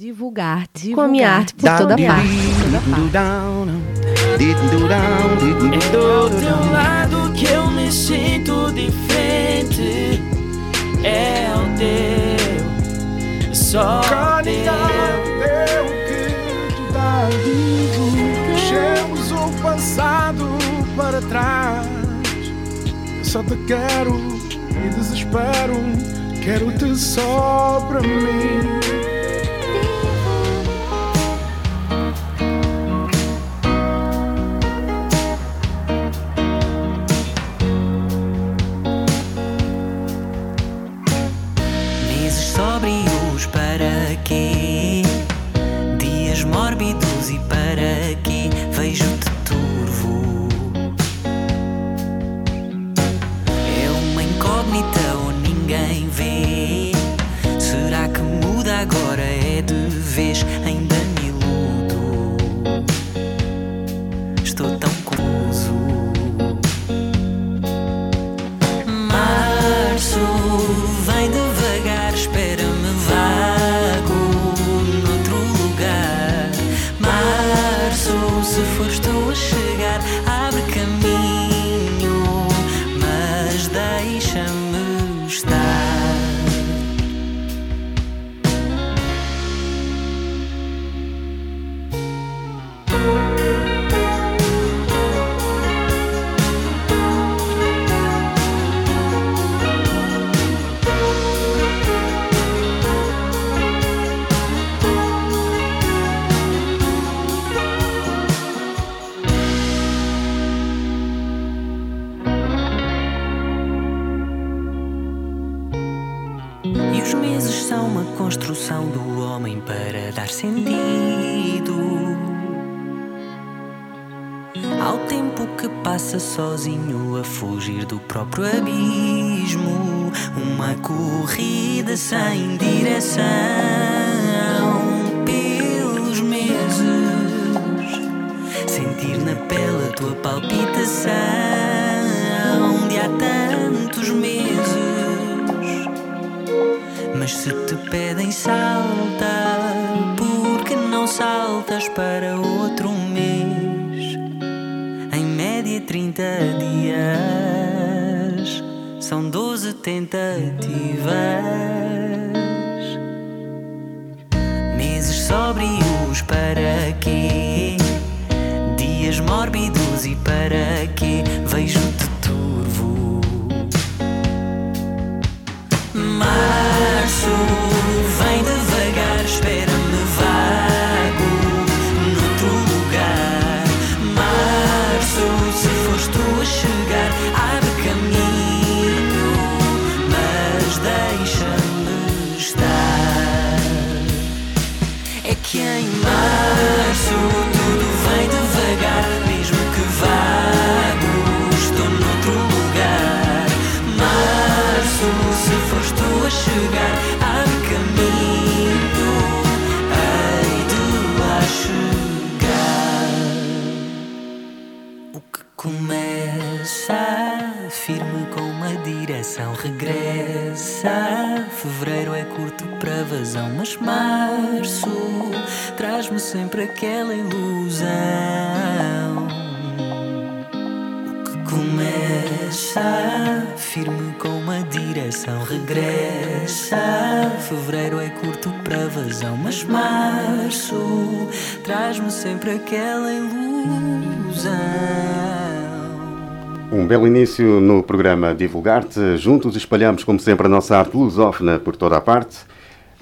Divulgar, divulgar. Com a minha arte por toda parte. É do teu lado que eu me sinto diferente. É o teu, só o teu. que dá Deixemos o passado para trás. Só te quero e desespero. Quero-te só para mim. Direção regressa. Fevereiro é curto para vazão, mas março traz-me sempre aquela ilusão. O que começa firme com uma direção regressa. Fevereiro é curto para vazão, mas março traz-me sempre aquela ilusão. Um belo início no programa Divulgar-te. Juntos espalhamos, como sempre, a nossa arte lusófona por toda a parte.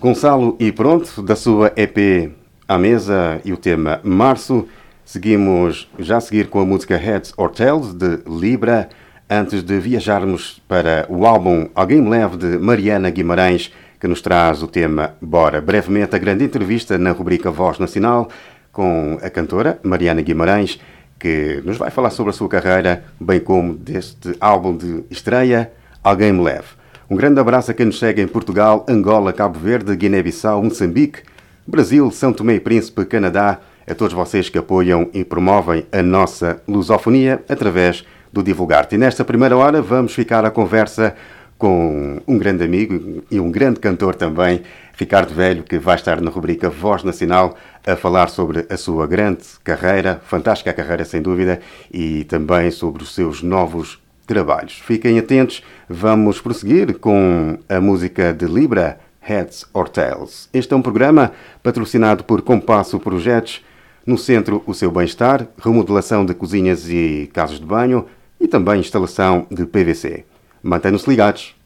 Gonçalo e pronto, da sua EP à mesa e o tema Março. Seguimos já a seguir com a música Heads or Tails de Libra, antes de viajarmos para o álbum Alguém Me Leve de Mariana Guimarães, que nos traz o tema Bora. Brevemente, a grande entrevista na rubrica Voz Nacional com a cantora Mariana Guimarães que nos vai falar sobre a sua carreira, bem como deste álbum de estreia, Alguém Me Leve. Um grande abraço a quem nos segue em Portugal, Angola, Cabo Verde, Guiné-Bissau, Moçambique, Brasil, São Tomé e Príncipe, Canadá, a todos vocês que apoiam e promovem a nossa lusofonia através do Divulgar-te. E nesta primeira hora vamos ficar a conversa com um grande amigo e um grande cantor também, Ficar de Velho, que vai estar na rubrica Voz Nacional a falar sobre a sua grande carreira, fantástica carreira sem dúvida, e também sobre os seus novos trabalhos. Fiquem atentos, vamos prosseguir com a música de Libra, Heads or Tails. Este é um programa patrocinado por Compasso Projetos, no centro o seu bem-estar, remodelação de cozinhas e casas de banho e também instalação de PVC. Mantenham-se ligados.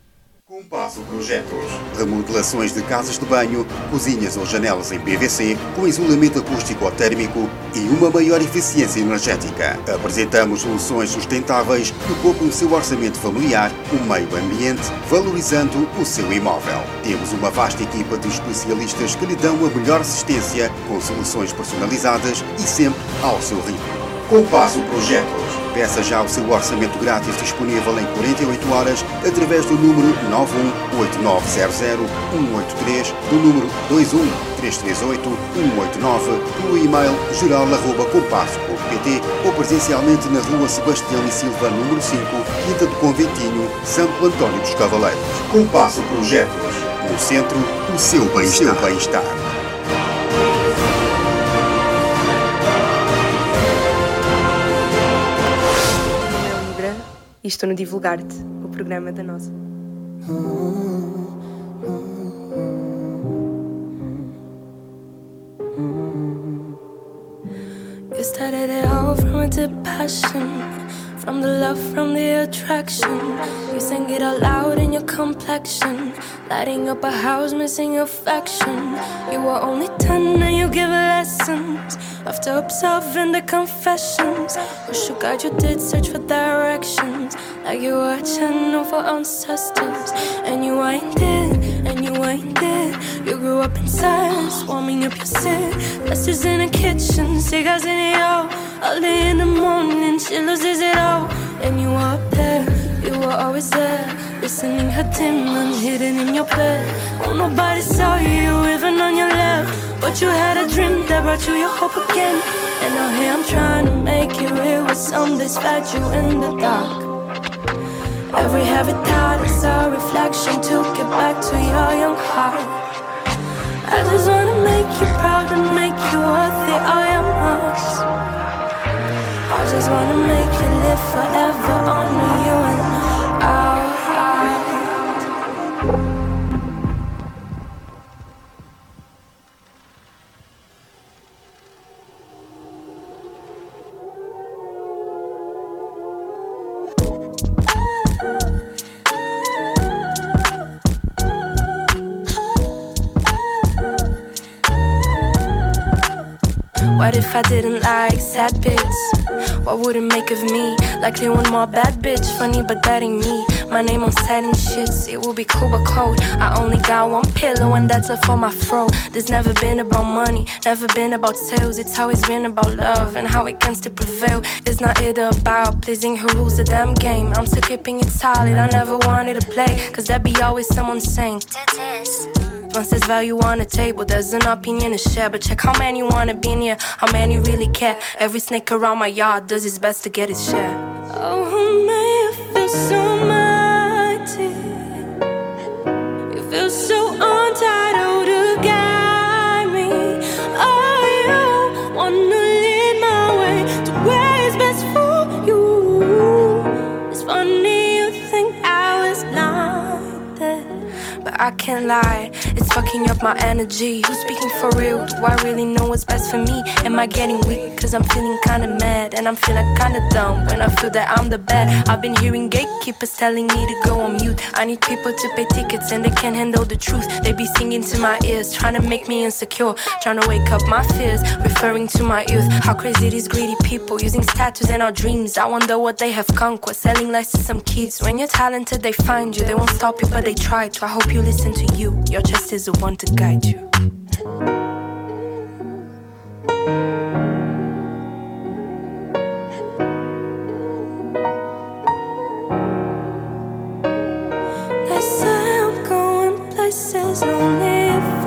Compasso Projetos. Remodelações de casas de banho, cozinhas ou janelas em PVC, com isolamento acústico ou térmico e uma maior eficiência energética. Apresentamos soluções sustentáveis que poupam o seu orçamento familiar, o meio ambiente, valorizando o seu imóvel. Temos uma vasta equipa de especialistas que lhe dão a melhor assistência, com soluções personalizadas e sempre ao seu ritmo. Compasso Projetos. Peça já o seu orçamento grátis disponível em 48 horas através do número 918900183, do número 21338-189, pelo e-mail geral.compasso.pt ou presencialmente na rua Sebastião e Silva, número 5, Quinta do Conventinho, Santo António dos Cavaleiros. Compasso Projetos. No centro, o seu bem-estar. Bem e estou no Divulgar-te, o programa da nossa. You started it all from a deep passion From the love, from the attraction You sing it out loud in your complexion Lighting up a house, missing affection You were only ten and you give lessons After observing the confessions, wish you God you did search for directions. Like you were a channel for ancestors. And you ain't dead, and you ain't dead. You grew up in silence, warming up your set. Blessings in the kitchen, cigars in the all. Early in the morning, she loses it all. And you were up there, you were always there. Listening her demons hidden in your bed. Oh, nobody saw you even on your left. But you had a dream that brought you your hope again. And now here I'm trying to make it real with some fed you in the dark. Every heavy thought is a reflection to get back to your young heart. I just wanna make you proud and make you worthy. I am us. I just wanna make you live forever, honor you if I didn't like sad bits? What would it make of me? Likely one more bad bitch, funny but that ain't me. My name on satin shits, it will be cool but cold. I only got one pillow and that's up for my throat. There's never been about money, never been about sales. It's always been about love and how it can still prevail. It's not it about pleasing who rules the damn game. I'm still keeping it solid, I never wanted to play. Cause there be always someone saying, once there's value on the table, there's an opinion to share. But check how many wanna be near, how many really care. Every snake around my yard does his best to get his share. Oh, who may have feel so mighty? You feel so untitled to guide me. Oh, you wanna lead my way to where is best for you. It's funny you think I was that, but I can't lie. Fucking up my energy. Who's speaking for real? Do I really know what's best for me? Am I getting weak? Cause I'm feeling kinda mad and I'm feeling kinda dumb when I feel that I'm the bad. I've been hearing gatekeepers telling me to go on mute. I need people to pay tickets and they can't handle the truth. They be singing to my ears, trying to make me insecure, trying to wake up my fears, referring to my youth. How crazy these greedy people using statues and our dreams. I wonder what they have conquered, selling lies to some kids. When you're talented, they find you. They won't stop you, but they try to. I hope you listen to you. Your chest Christ is the one to guide you. Say I'm going places only if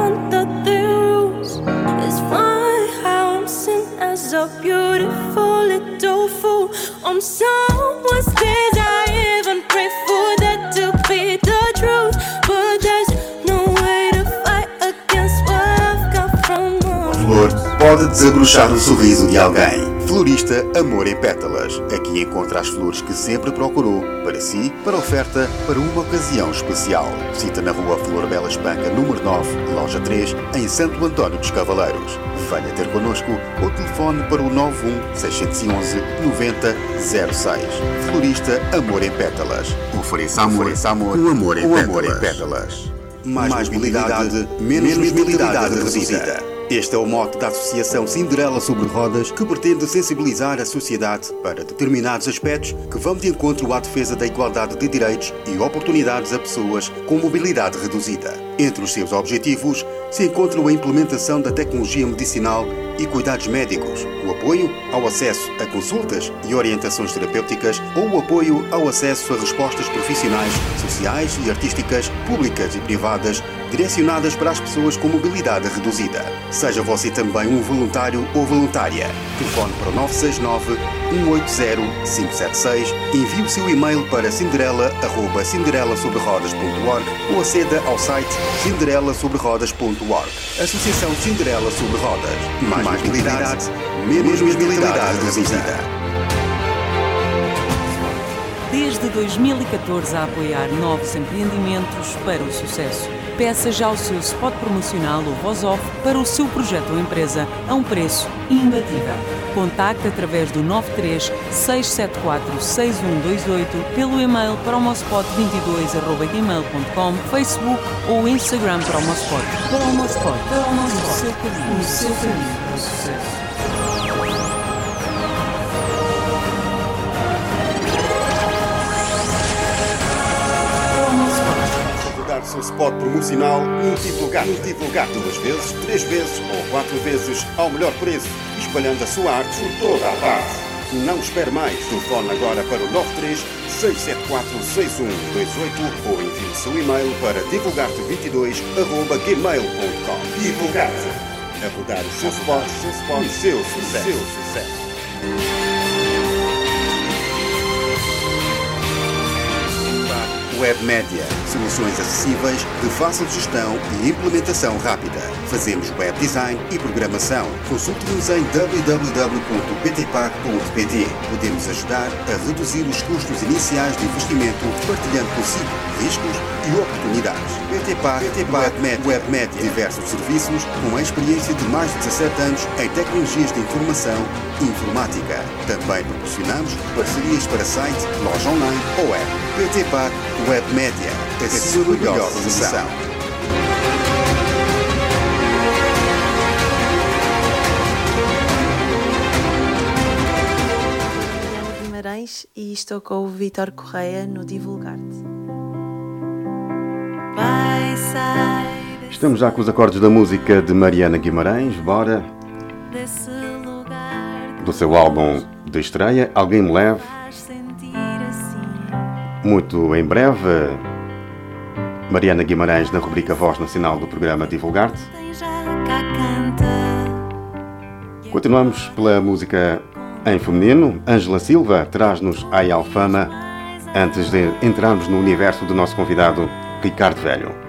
how I'm seen as a beautiful little fool on someone's days. Pode desabrochar o sorriso de alguém. Florista Amor em Pétalas. Aqui encontra as flores que sempre procurou, para si, para oferta, para uma ocasião especial. Cita na rua Flor Bela Espanca, número 9, loja 3, em Santo Antônio dos Cavaleiros. Venha ter connosco ou telefone para o 91 611 9006. Florista Amor em Pétalas. Ofereça amor, Ofereça amor, o amor em, o pétalas. Amor em pétalas. Mais, Mais mobilidade, menos mobilidade reduzida. Este é o mote da Associação Cinderela sobre Rodas, que pretende sensibilizar a sociedade para determinados aspectos que vão de encontro à defesa da igualdade de direitos e oportunidades a pessoas com mobilidade reduzida. Entre os seus objetivos se encontra a implementação da tecnologia medicinal e cuidados médicos, o apoio ao acesso a consultas e orientações terapêuticas ou o apoio ao acesso a respostas profissionais, sociais e artísticas, públicas e privadas, direcionadas para as pessoas com mobilidade reduzida. Seja você também um voluntário ou voluntária. Telefone para o 969 180 576, envie o seu e-mail para cinderela@cinderelasobrerodas.org ou aceda ao site cinderelasobrerodas.org. Associação Cinderela sobre Rodas. Mais, Mais mobilidade, menos mobilidade reduzida. Desde 2014 a apoiar novos empreendimentos para o sucesso. Peça já o seu spot promocional ou voz-off para o seu projeto ou empresa a um preço imbatível. Contacte através do 93 674 6128 pelo e-mail promospot22.gmail.com, Facebook ou Instagram Promospot. Promospot, Promospot, o seu caminho, o seu caminho o sucesso. Spot promocional divulgar, divulgar duas vezes, três vezes ou quatro vezes ao melhor preço, espalhando a sua arte por toda a parte. Não espere mais. Telefone agora para o 93 674 6128 ou envie o seu e-mail para divulgarte22.gmail.com. Divulgarte. A rodar o seu spot, o seu sucesso. Web Média. Soluções acessíveis, de fácil gestão e implementação rápida. Fazemos web design e programação. Consulte-nos em www.ptpac.pt. Podemos ajudar a reduzir os custos iniciais de investimento, partilhando consigo riscos e oportunidades. PTPAC, PTPAC Web, Web Média. Diversos serviços com a experiência de mais de 17 anos em tecnologias de informação e informática. Também proporcionamos parcerias para site, loja online ou app. PTPAC Web Média, a sua melhor solução. E estou com o Vitor Correia no Divulgar-te. Estamos já com os acordes da música de Mariana Guimarães, bora. Do seu álbum de estreia, Alguém Me Leve. Muito em breve, Mariana Guimarães na rubrica Voz Nacional do programa Divulgar-te. Continuamos pela música em feminino. Ângela Silva traz-nos a Alfama antes de entrarmos no universo do nosso convidado Ricardo Velho.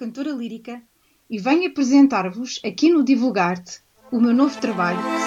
Cantora lírica e venho apresentar-vos aqui no Divulgar-te o meu novo trabalho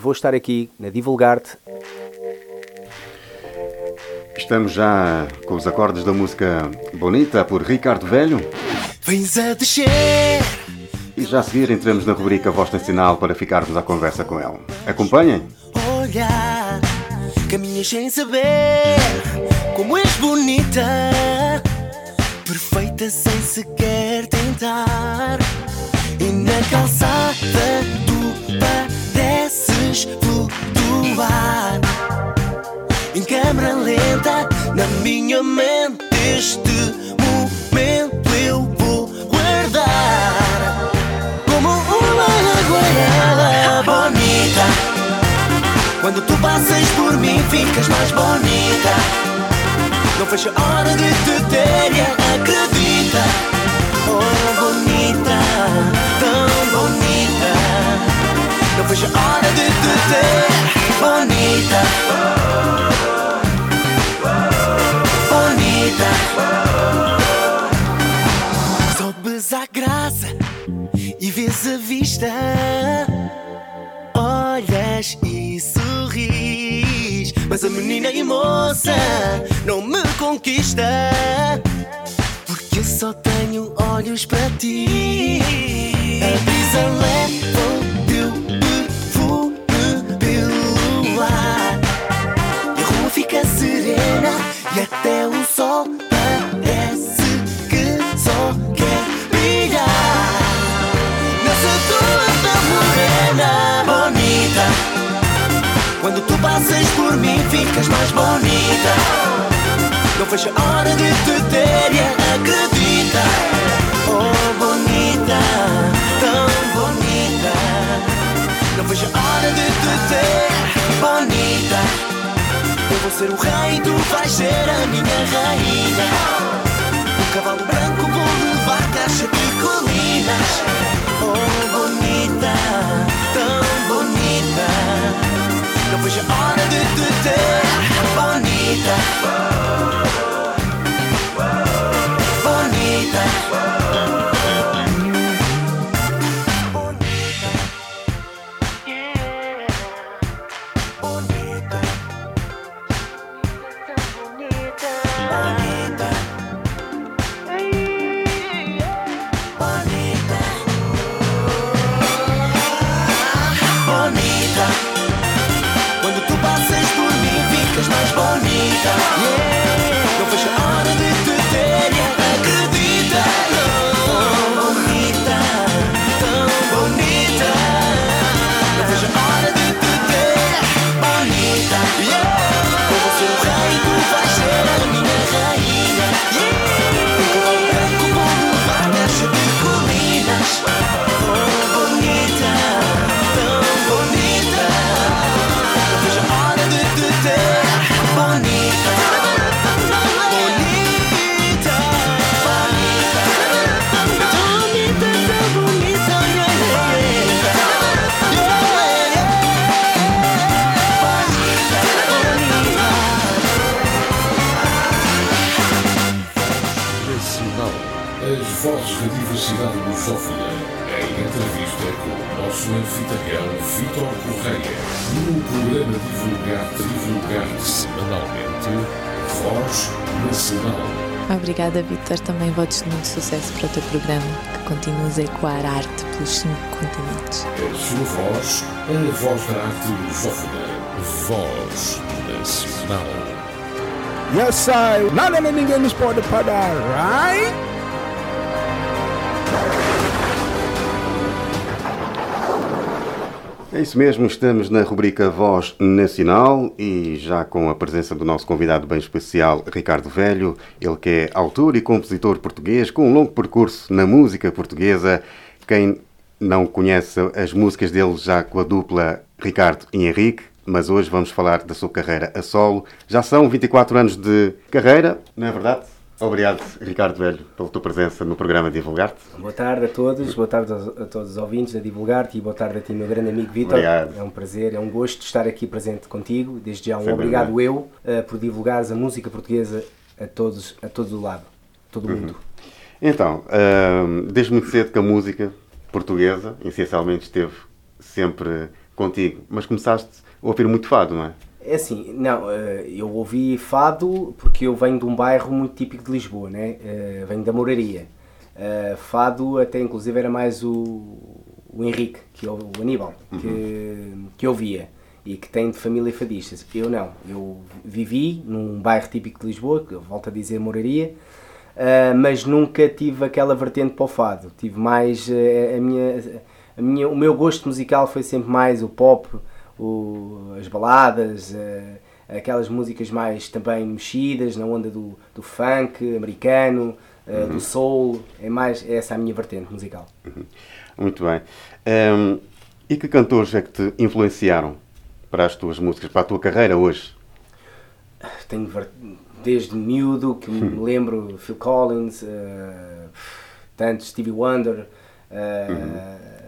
vou estar aqui na Divulgar-te. Estamos já com os acordes da música Bonita por Ricardo Velho. Vens a descer. E já a seguir entramos na rubrica Voz tem Sinal para ficarmos à conversa com ele. Acompanhem! Olhar, caminhas sem saber como és bonita, perfeita sem sequer tentar. E na calçada tu pareces Em câmera lenta, na minha mente, este momento eu vou guardar como uma aguarela bonita. Quando tu passas por mim, ficas mais bonita. Não fecha a hora de te ter e acredita. Oh, bonita, tão bonita. Não fecha a hora de te ter, bonita. Bonita. Sobes à graça e vês a vista. Olhas e sorris, mas a menina e moça, não me conquista. Porque eu só tenho olhos para ti. A brisa leva o teu e até o sol parece que só quer brilhar. Nessa tua morena, bonita. Quando tu passas por mim, ficas mais bonita. Não vejo a hora de te ter e acredita. Oh, bonita, tão bonita. Não vejo a hora de te ter, bonita. Eu vou ser o rei, tu vais ser a minha rainha. Um cavalo branco vou levar caixa de colinas. Oh, bonita, tão bonita. Não vejo a hora de te ter, bonita. Bonita. Bonita. Bonita. Lusófona. Em entrevista com o nosso anfitrião Vítor Correia. No programa Divulgar-te, Divulgar-te semanalmente. Voz Nacional. Obrigada, Vitor. Também votos de muito sucesso para o teu programa, que continues a ecoar a arte pelos cinco continentes. A sua voz, a voz da arte lusófona. Voz Nacional. Yes, I. Nada nem ninguém nos pode parar, right? É isso mesmo, estamos na rubrica Voz Nacional e já com a presença do nosso convidado bem especial, Ricardo Velho, ele que é autor e compositor português com um longo percurso na música portuguesa. Quem não conhece as músicas dele já com a dupla Ricardo e Henrique, mas hoje vamos falar da sua carreira a solo. Já são 24 anos de carreira, não é verdade? Obrigado, Ricardo Velho, pela tua presença no programa Divulgar-te. Boa tarde a todos, boa tarde a todos os ouvintes da Divulgar-te e boa tarde a ti, meu grande amigo Vitor. Obrigado. É um prazer, é um gosto estar aqui presente contigo. Desde já um obrigado bem. eu eh, por divulgares a música portuguesa a todos, a todo o lado, todo o Uhum. mundo. Então, hum, desde muito cedo que a música portuguesa, essencialmente, esteve sempre contigo, mas começaste a ouvir muito fado, não é? É assim, não, eh, eu ouvi fado porque eu venho de um bairro muito típico de Lisboa, né? Eh, venho da Moraria. Eh, fado até inclusive era mais o, o Henrique, que o Aníbal, que, que eu via e que tem de família fadistas. Eu não, eu vivi num bairro típico de Lisboa, que eu volto a dizer Moraria, mas nunca tive aquela vertente para o fado. Tive mais a minha, a minha, o meu gosto musical foi sempre mais o pop, o- as baladas, eh, aquelas músicas mais também mexidas na onda do, do funk americano, eh, Uhum. do soul, é mais essa a minha vertente musical. Muito bem. Hum, e que cantores é que te influenciaram para as tuas músicas, para a tua carreira hoje? Tenho desde miúdo que me lembro Phil Collins, eh, tanto Stevie Wonder, eh, de-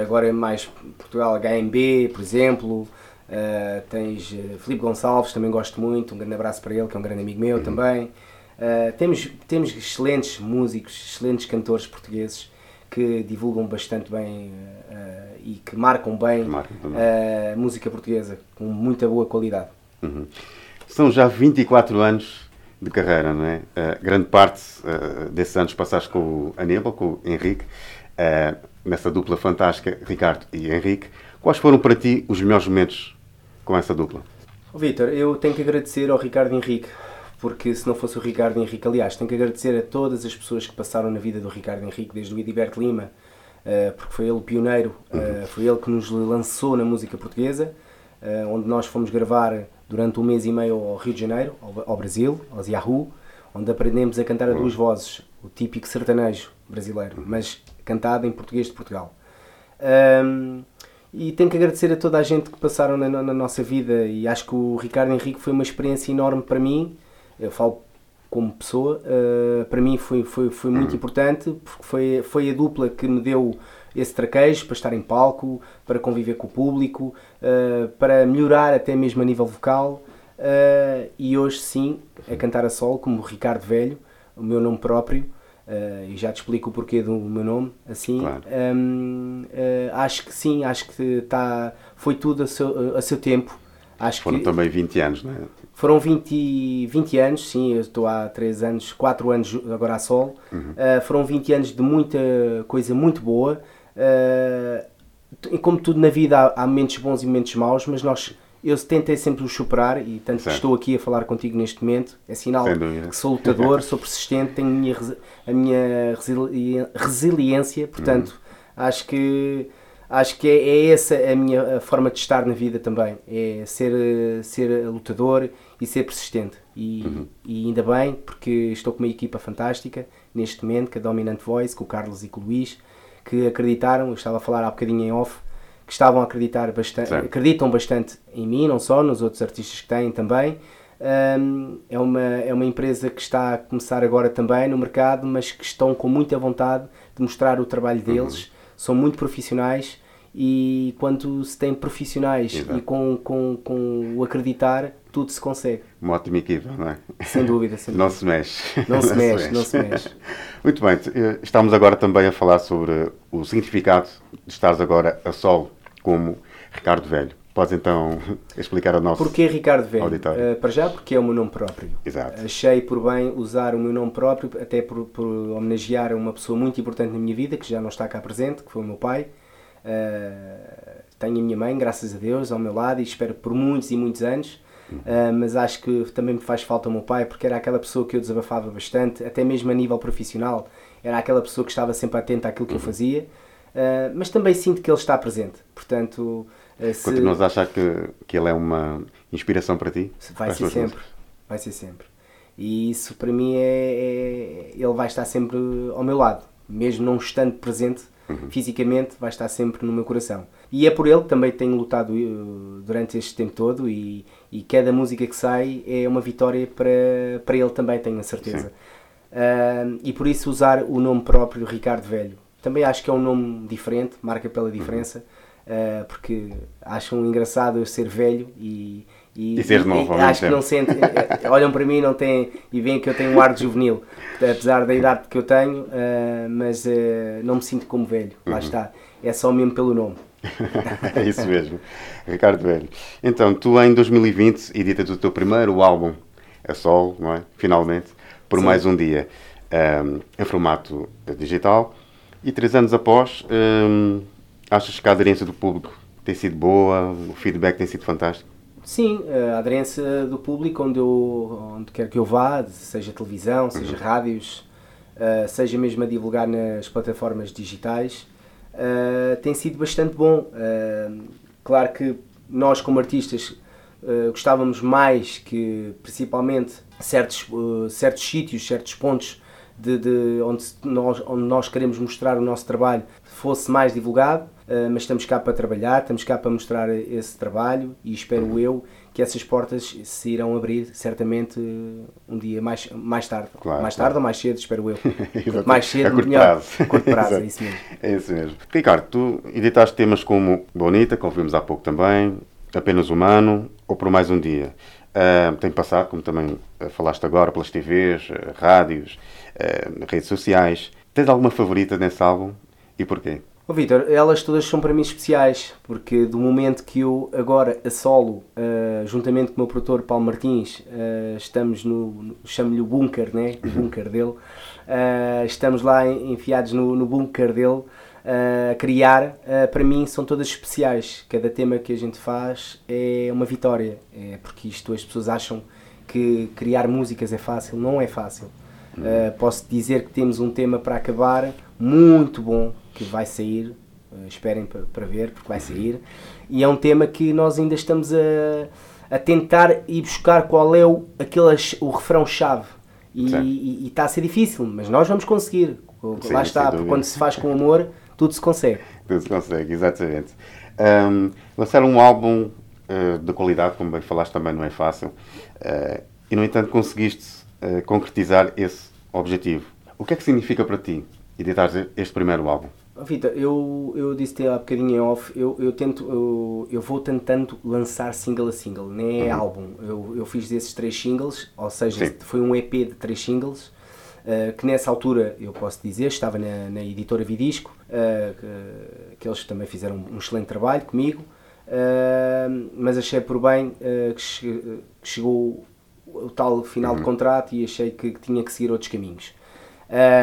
agora é mais Portugal HMB, por exemplo. eh, tens eh, Filipe Gonçalves, também gosto muito, um grande abraço para ele, que é um grande amigo meu também. Eh, temos, temos excelentes músicos, excelentes cantores portugueses que divulgam bastante bem eh, e que marcam bem a música portuguesa com muita boa qualidade. Uhum. São já 24 anos de carreira, não é? Uh, grande parte uh, desses anos passaste com o Aníbal, com o Henrique, uh, nessa dupla fantástica, Ricardo e Henrique. Quais foram para ti os melhores momentos com essa dupla? Oh, Vitor, eu tenho que agradecer ao Ricardo Henrique, porque se não fosse o Ricardo Henrique, aliás, tenho que agradecer a todas as pessoas que passaram na vida do Ricardo Henrique, desde o Ediberto Lima, porque foi ele o pioneiro, foi ele que nos lançou na música portuguesa, onde nós fomos gravar durante um mês e meio ao Rio de Janeiro, ao, Brasil, aos Yahoo, onde aprendemos a cantar a duas vozes, o típico sertanejo brasileiro, mas cantado em português de Portugal. Um, e tenho que agradecer a toda a gente que passaram na, na, nossa vida e acho que o Ricardo Henrique foi uma experiência enorme para mim, eu falo como pessoa, uh, para mim foi, foi, foi muito importante porque foi, foi a dupla que me deu esse traquejo para estar em palco, para conviver com o público, uh, para melhorar até mesmo a nível vocal. Uh, e hoje sim, a cantar a solo, como Ricardo Velho, o meu nome próprio, uh, e já te explico o porquê do meu nome, assim, claro. um, acho que sim, acho que tá, foi tudo a seu, a seu tempo. Acho Foram que, também 20 anos, não é? Foram 20, 20 anos, sim, eu estou há 3 anos, 4 anos agora a sol. Uhum. foram 20 anos de muita coisa muito boa. Uh, como tudo na vida há, há, momentos bons e momentos maus, mas nós eu tentei sempre os superar e tanto que estou aqui a falar contigo neste momento é sinal que sou lutador, sou persistente, tenho a minha, a minha resiliência, portanto uhum. acho que acho que é, é, essa a minha forma de estar na vida também, é ser, ser lutador e ser persistente e, uhum. e ainda bem porque estou com uma equipa fantástica neste momento, com a Dominant Voice, com o Carlos e com o Luís que acreditaram, eu estava a falar há bocadinho em off, que estavam a acreditar bastante, acreditam bastante em mim, não só, nos outros artistas que têm também. Um, é, uma, é uma empresa que está a começar agora também no mercado, mas que estão com muita vontade de mostrar o trabalho deles, uhum. são muito profissionais e quando se tem profissionais Exato. e com, com, com o acreditar, tudo se consegue. Uma ótima equipa, não é? Sem dúvida. Sem não se mexe. Não, se, mexe, não se mexe. Muito bem, eh, estamos agora também a falar sobre o significado de estares agora a solo como Ricardo Velho. Podes então explicar ao nosso Porquê Ricardo Velho? Auditório. Uh, para já porque é o meu nome próprio. Exato. Achei por bem usar o meu nome próprio, até por, por homenagear uma pessoa muito importante na minha vida, que já não está cá presente, que foi o meu pai. Uh, tenho a minha mãe, graças a Deus, ao meu lado e espero por muitos e muitos anos. Uh, mas acho que também me faz falta o meu pai, porque era aquela pessoa que eu desabafava bastante, até mesmo a nível profissional. Era aquela pessoa que estava sempre atenta àquilo que eu fazia, uh, mas também sinto que ele está presente. Portanto, uh, se... continuas a achar que, que ele é uma inspiração para ti? Vai ser sempre, músicas? vai ser sempre. E isso para mim é, é, Ele vai estar sempre ao meu lado, mesmo não estando presente uhum. fisicamente, vai estar sempre no meu coração. E é por ele que também tenho lutado durante este tempo todo e, e cada música que sai é uma vitória para, para ele também, tenho a certeza. Uh, e por isso usar o nome próprio Ricardo Velho. Também acho que é um nome diferente, marca pela diferença, uh, porque acham engraçado eu ser velho e, e, e ser novo, e, acho que não sentem, eh, olham para mim não têm, e veem que eu tenho um ar de juvenil, apesar da idade que eu tenho, uh, mas uh, não me sinto como velho, lá uhum. está, é só mesmo pelo nome. é isso mesmo, Ricardo Velho. Então, tu em 2020 editas o teu primeiro álbum a sol, não é? Finalmente, por Sim. mais um dia, um, em formato digital. E três anos após, um, achas que a aderência do público tem sido boa? O feedback tem sido fantástico? Sim, a aderência do público onde, eu, onde quer que eu vá, seja televisão, seja uhum. rádios, uh, seja mesmo a divulgar nas plataformas digitais, uh, tem sido bastante bom. Claro que nós, como artistas, gostávamos mais que, principalmente, certos, certos sítios, certos pontos de, de, onde, nós, onde nós queremos mostrar o nosso trabalho fosse mais divulgado, uh, mas estamos cá para trabalhar, estamos cá para mostrar esse trabalho e espero eu que essas portas se irão abrir certamente um dia mais, mais tarde. Claro, mais claro. tarde ou mais cedo, espero eu. mais cedo, a curto melhor. Prazo. curto prazo, é isso mesmo. É isso mesmo. Ricardo, tu editaste temas como Bonita, como vimos há pouco também, Apenas Humano ou Por Mais Um Dia. Uh, tem passado, como também falaste agora, pelas TVs, rádios, uh, redes sociais. Tens alguma favorita nesse álbum e porquê? Oh, Vitor, elas todas são para mim especiais, porque do momento que eu agora a solo, uh, juntamente com o meu produtor Paulo Martins, uh, estamos no, chamo-lhe o bunker, né? o bunker dele, uh, estamos lá enfiados no, no bunker dele a criar, para mim são todas especiais. Cada tema que a gente faz é uma vitória, é porque isto as pessoas acham que criar músicas é fácil, não é fácil. Posso dizer que temos um tema para acabar muito bom, que vai sair, uh, esperem para ver, porque vai sair, e é um tema que nós ainda estamos a, a tentar ir buscar qual é o, aquele, o refrão-chave. E está a ser difícil, mas nós vamos conseguir. Sim, Lá está, porque quando se faz com amor, tudo se consegue. Tudo se consegue, exatamente. Um, lançar um álbum uh, de qualidade, como bem falaste, também não é fácil. Uh, e, no entanto, conseguiste uh, concretizar esse objetivo. O que é que significa para ti editar este primeiro álbum? Vitor, eu, eu disse-te há bocadinho em off, eu, eu tento, eu, eu vou tentando lançar single a single, nem é uhum. álbum. Eu, eu fiz desses três singles, ou seja, Sim. foi um EP de três singles, uh, que nessa altura, eu posso dizer, estava na, na editora Vidisco, uh, que, que, eles também fizeram um excelente trabalho comigo, uh, mas achei por bem que, che, que, chegou o tal final uhum. de contrato e achei que, tinha que seguir outros caminhos.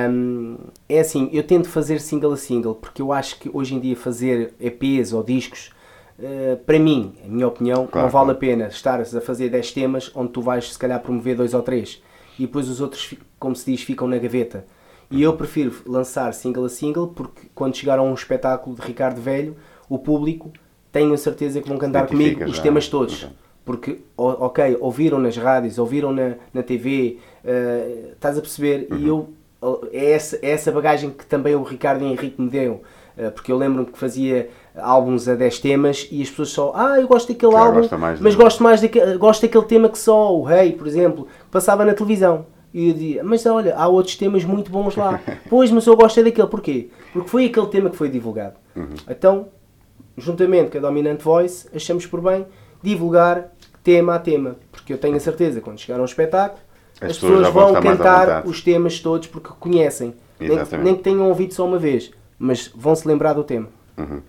Um, é assim, eu tento fazer single a single, porque eu acho que hoje em dia fazer EPs ou discos, uh, para mim, a minha opinião, claro, não vale a pena estar a fazer 10 temas onde tu vais se calhar promover dois ou três e depois os outros, como se diz, ficam na gaveta. E eu prefiro lançar single a single porque quando chegar a um espetáculo de Ricardo Velho, o público tenho a certeza que vão cantar comigo os temas todos. Okay. Porque, ok, ouviram nas rádios, ouviram na, na TV, uh, eh, estás a perceber? Uhum. E eu é essa, é essa bagagem que também o Ricardo Henrique me deu. Eh, porque eu lembro-me que fazia álbuns a 10 temas e as pessoas só, ah, eu gosto daquele álbum, mas de... gosto mais daquele, gosto daquele tema que só, o Rei, por exemplo, passava na televisão. E eu dizia, mas olha, há outros temas muito bons lá. pois, mas eu gosto é daquele, porquê? Porque foi aquele tema que foi divulgado. Uhum. Então, juntamente com a Dominant Voice, achamos por bem divulgar tema a tema. Porque eu tenho a certeza, quando chegar a um espetáculo, as, as pessoas, vão cantar os temas todos porque conhecem. Nem, nem, que tenham ouvido só uma vez, mas vão se lembrar do tema. Uhum.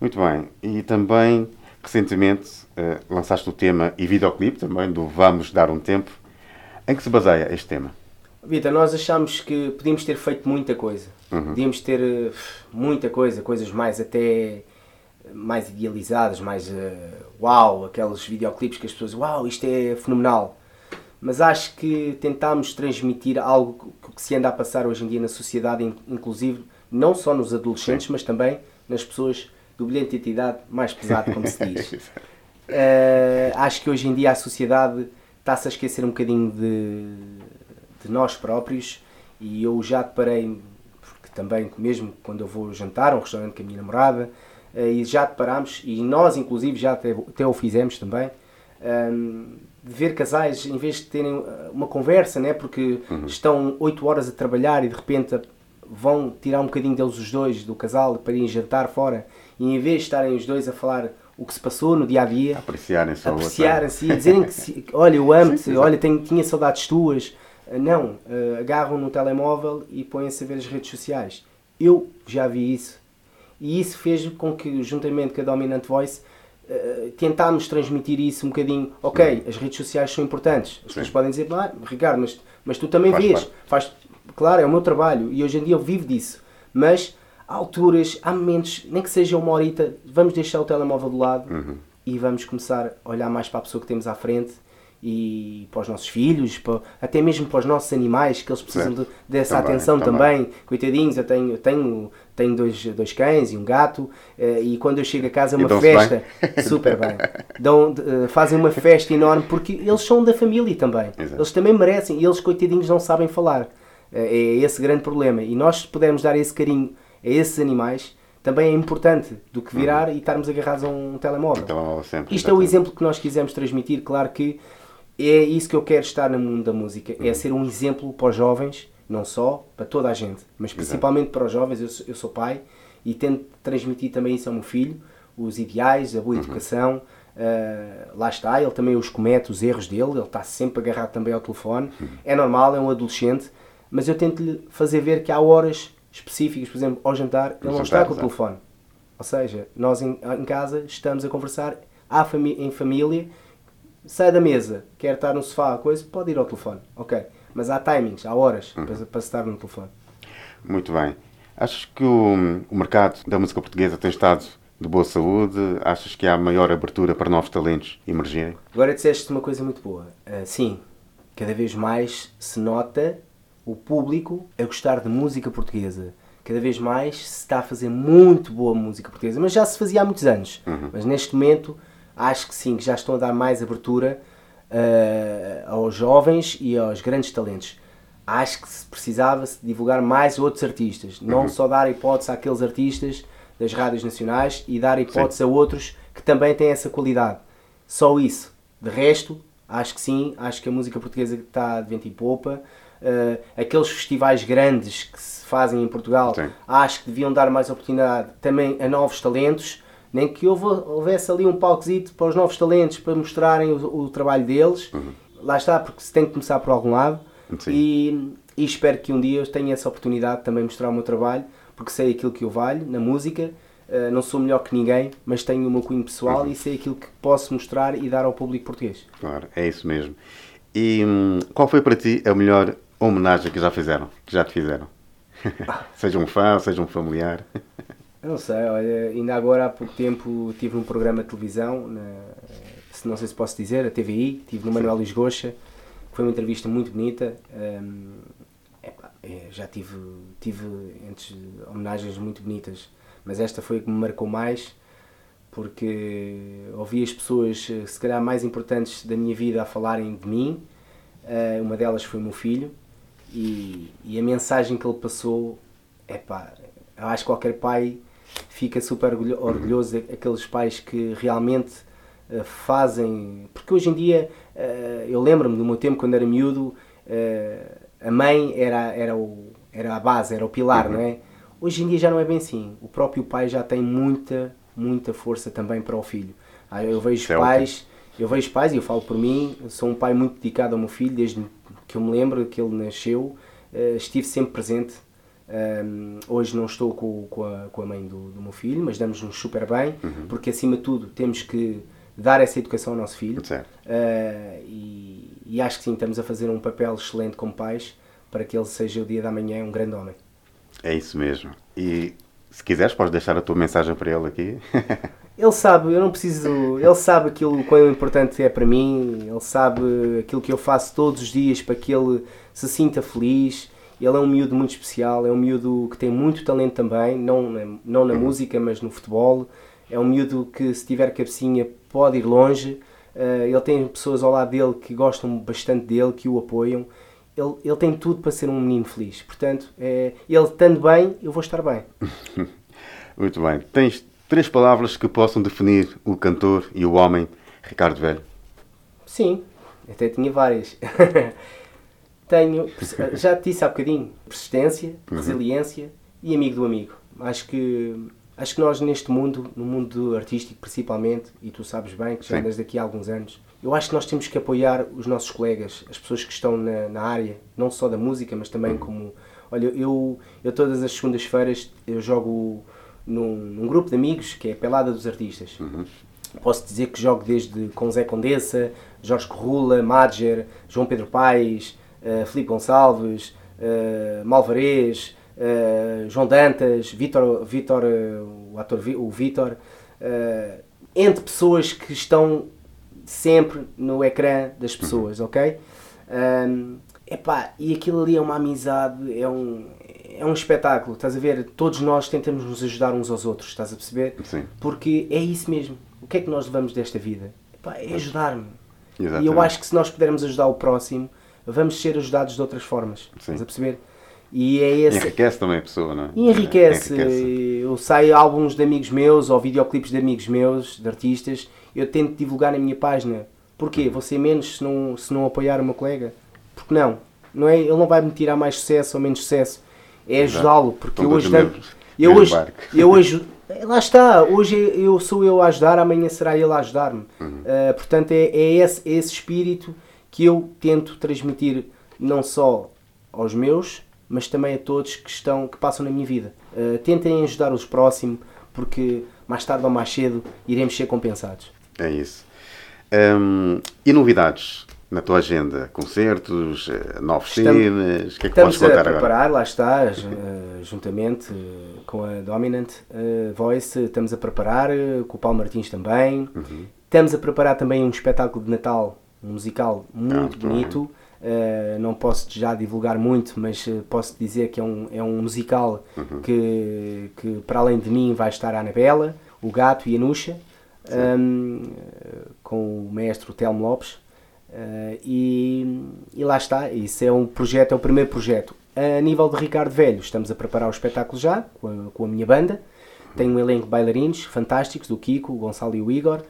Muito bem. E também, recentemente, uh, lançaste o tema e videoclipe também do Vamos Dar um Tempo. Em que se baseia este tema? Vitor, nós achamos que podíamos ter feito muita coisa. Uhum. Podíamos ter uh, muita coisa, coisas mais até mais idealizadas, mais uh, uau, aqueles videoclipes que as pessoas, uau, isto é fenomenal mas acho que tentámos transmitir algo que se anda a passar hoje em dia na sociedade, inclusive não só nos adolescentes, Sim. mas também nas pessoas do bilhete de identidade mais pesado, como se diz. uh, acho que hoje em dia a sociedade está-se a esquecer um bocadinho de, de nós próprios e eu já deparei, porque também mesmo quando eu vou jantar a um restaurante com a minha namorada, e já deparámos, e nós inclusive já até, até o fizemos também, um, de ver casais, em vez de terem uh, uma conversa, né? porque uhum. estão 8 horas a trabalhar e de repente vão tirar um bocadinho deles os dois, do casal, para irem jantar fora, e em vez de estarem os dois a falar o que se passou no dia a dia, apreciarem-se, apreciarem-se dizerem que olha, eu amo-te, olha, tenho, tinha saudades tuas. Uh, não, uh, agarram no telemóvel e põem-se a ver as redes sociais. Eu já vi isso. E isso fez com que, juntamente com a Dominant Voice, eh, tentámos transmitir isso um bocadinho. Ok, as redes sociais são importantes. As pessoas podem dizer, ah, Ricardo, mas, mas tu também faz vês. Faz, claro, é o meu trabalho e hoje em dia eu vivo disso. Mas há alturas, há momentos, nem que seja uma horita, vamos deixar o telemóvel do lado uhum. e vamos começar a olhar mais para a pessoa que temos à frente e para os nossos filhos, para, até mesmo para os nossos animais, que eles precisam de, dessa também, atenção também. também. Coitadinhos, eu tenho, eu tenho, tenho dois, dois cães e um gato, eh, e quando eu chego a casa é uma festa, bem? super bem. Dão, uh, fazem uma festa enorme porque eles são da família também. Exato. Eles também merecem, e eles, coitadinhos, não sabem falar. Uh, é esse grande problema. E nós, pudermos dar esse carinho a esses animais, também é importante do que virar uhum. e estarmos agarrados a um telemóvel. Um telemóvel sempre, Isto é o exemplo que nós quisemos transmitir. Claro que é isso que eu quero estar no mundo da música, é uhum. ser um exemplo para os jovens, não só, para toda a gente, mas principalmente para os jovens. Eu sou, eu sou, pai e tento transmitir também isso ao meu filho, os ideais, a boa uhum. educação. Uh, lá está, ele também os comete, os erros dele, ele está sempre agarrado também ao telefone. Uhum. É normal, é um adolescente, mas eu tento-lhe fazer ver que há horas específicos, por exemplo, ao jantar, ele não jantar, está com o exato. telefone. Ou seja, nós em, em casa estamos a conversar à fami- em família, sai da mesa, quer estar no sofá, coisa, pode ir ao telefone, ok. Mas há timings, há horas Uhum. para, para estar no telefone. Muito bem. Achas que o, o mercado da música portuguesa tem estado de boa saúde? Achas que há maior abertura para novos talentos emergirem? Agora disseste uma coisa muito boa. Ah, sim, cada vez mais se nota o público a gostar de música portuguesa. Cada vez mais se está a fazer muito boa música portuguesa, mas já se fazia há muitos anos. Mas neste momento acho que sim, que já estão a dar mais abertura ah, aos jovens e aos grandes talentos. Acho que se precisava -se divulgar mais outros artistas, não Uhum. só dar hipótese àqueles artistas das rádios nacionais e dar hipótese a outros que também têm essa qualidade. Só isso. De resto, acho que sim, acho que a música portuguesa está de vento em popa. Uh, aqueles festivais grandes que se fazem em Portugal, acho que deviam dar mais oportunidade também a novos talentos, nem que houve- houvesse ali um palquezito para os novos talentos para mostrarem o, o trabalho deles. Lá está, porque se tem que começar por algum lado. E, e espero que um dia eu tenha essa oportunidade de também mostrar o meu trabalho, porque sei aquilo que eu valho na música. Uh, não sou melhor que ninguém, mas tenho o meu cunho pessoal e sei aquilo que posso mostrar e dar ao público português. Claro, é isso mesmo. E hum, qual foi para ti a melhor homenagem que já fizeram? Que já te fizeram? seja um fã, seja um familiar. Eu não sei, olha, ainda agora há pouco tempo tive num programa de televisão, na, não sei se posso dizer, a TVI, tive no Manuel Luís Goxa, que foi uma entrevista muito bonita. epá, é, já tive, tive antes homenagens muito bonitas, mas esta foi a que me marcou mais, porque ouvi as pessoas, eh, se calhar mais importantes da minha vida, a falarem de mim. Eh, uma delas foi o meu filho, e, e a mensagem que ele passou, epá, eu acho que qualquer pai fica super orgulho- orgulhoso daqueles pais que realmente eh, fazem. Porque hoje em dia, eh, eu lembro-me do meu tempo quando era miúdo, eh, a mãe era, era, o, era a base, era o pilar, não é? Hoje em dia já não é bem assim. O próprio pai já tem muita, muita força também para o filho. Ah, Eu vejo Isso é pais, eu vejo pais e eu falo por mim, sou um pai muito dedicado ao meu filho, desde que eu me lembro que ele nasceu, estive sempre presente. Um, hoje não estou com, com, a, com a mãe do, do meu filho, mas damos-nos super bem, porque acima de tudo temos que dar essa educação ao nosso filho. Uh, e, e acho que sim, estamos a fazer um papel excelente como pais para que ele seja o dia da manhã um grande homem. É isso mesmo. E se quiseres, podes deixar a tua mensagem para ele aqui. Ele sabe, eu não preciso. Ele sabe aquilo quão importante é para mim, ele sabe aquilo que eu faço todos os dias para que ele se sinta feliz. Ele é um miúdo muito especial, é um miúdo que tem muito talento também, não, na- não na música, mas no futebol. É um miúdo que, se tiver cabecinha, pode ir longe. Eh, ele tem pessoas ao lado dele que gostam bastante dele, que o apoiam. Ele, ele tem tudo para ser um menino feliz. Portanto, é, ele estando bem, eu vou estar bem. Muito bem. Tens três palavras que possam definir o cantor e o homem Ricardo Velho. Sim, até tinha várias. Tenho, já te disse há bocadinho, persistência, Uhum. resiliência e amigo do amigo. Acho que, acho que nós neste mundo, no mundo artístico principalmente, e tu sabes bem que já andas daqui há alguns anos, eu acho que nós temos que apoiar os nossos colegas, as pessoas que estão na, na área, não só da música, mas também Uhum. como... Olha, eu, eu todas as segundas-feiras eu jogo num, num grupo de amigos que é a Pelada dos Artistas. Posso dizer que jogo desde com Zé Condessa, Jorge Corrula, Madger, João Pedro Paes, uh, Filipe Gonçalves, uh, Malvarez, uh, João Dantas, Vítor, Vítor uh, o ator o Vítor, uh, entre pessoas que estão sempre no ecrã das pessoas, ok? Um, epá, e aquilo ali é uma amizade, é um, é um espetáculo, estás a ver? Todos nós tentamos nos ajudar uns aos outros, estás a perceber? Sim. Porque é isso mesmo. O que é que nós levamos desta vida? Epá, é ajudar-me. E eu acho que se nós pudermos ajudar o próximo, vamos ser ajudados de outras formas. Estás a perceber? E é esse. Enriquece também a pessoa, não é? E enriquece. Enriquece. Eu saio álbuns de amigos meus ou videoclipes de amigos meus, de artistas, eu tento divulgar na minha página. Porquê? Vou ser menos se não, se não apoiar o meu colega? Porque não? não é, ele não vai me tirar mais sucesso ou menos sucesso. É ajudá-lo. Porque eu mesmo- eu hoje, eu hoje lá está, hoje eu sou eu a ajudar, amanhã será ele a ajudar-me. Uhum. Uh, portanto, é, é esse, é esse espírito que eu tento transmitir não só aos meus, mas também a todos que, estão, que passam na minha vida. Uh, tentem ajudar os próximos, porque mais tarde ou mais cedo iremos ser compensados. É isso. Hum, e novidades na tua agenda? Concertos, eh, novos Estamos-? O que é que podes Estamos a contar agora? preparar, lá está, eh, juntamente com a Dominant Voice, estamos a preparar, com o Paulo Martins também. Uhum. Estamos a preparar também um espetáculo de Natal, um musical muito Ah, bonito. Eh, não posso já divulgar muito, mas eh, posso dizer que é um, é um musical Uhum. que, que, para além de mim, vai estar a Anabela, o Gato e a Nuxa, um, eh, com o maestro Telmo Lopes. Eh, e, e lá está, isso é um projeto, é o primeiro projeto. A nível de Ricardo Velho, estamos a preparar o espetáculo já, com a, com a minha banda. Tenho um elenco de bailarinos fantásticos, do Kiko, o Gonçalo e o Igor.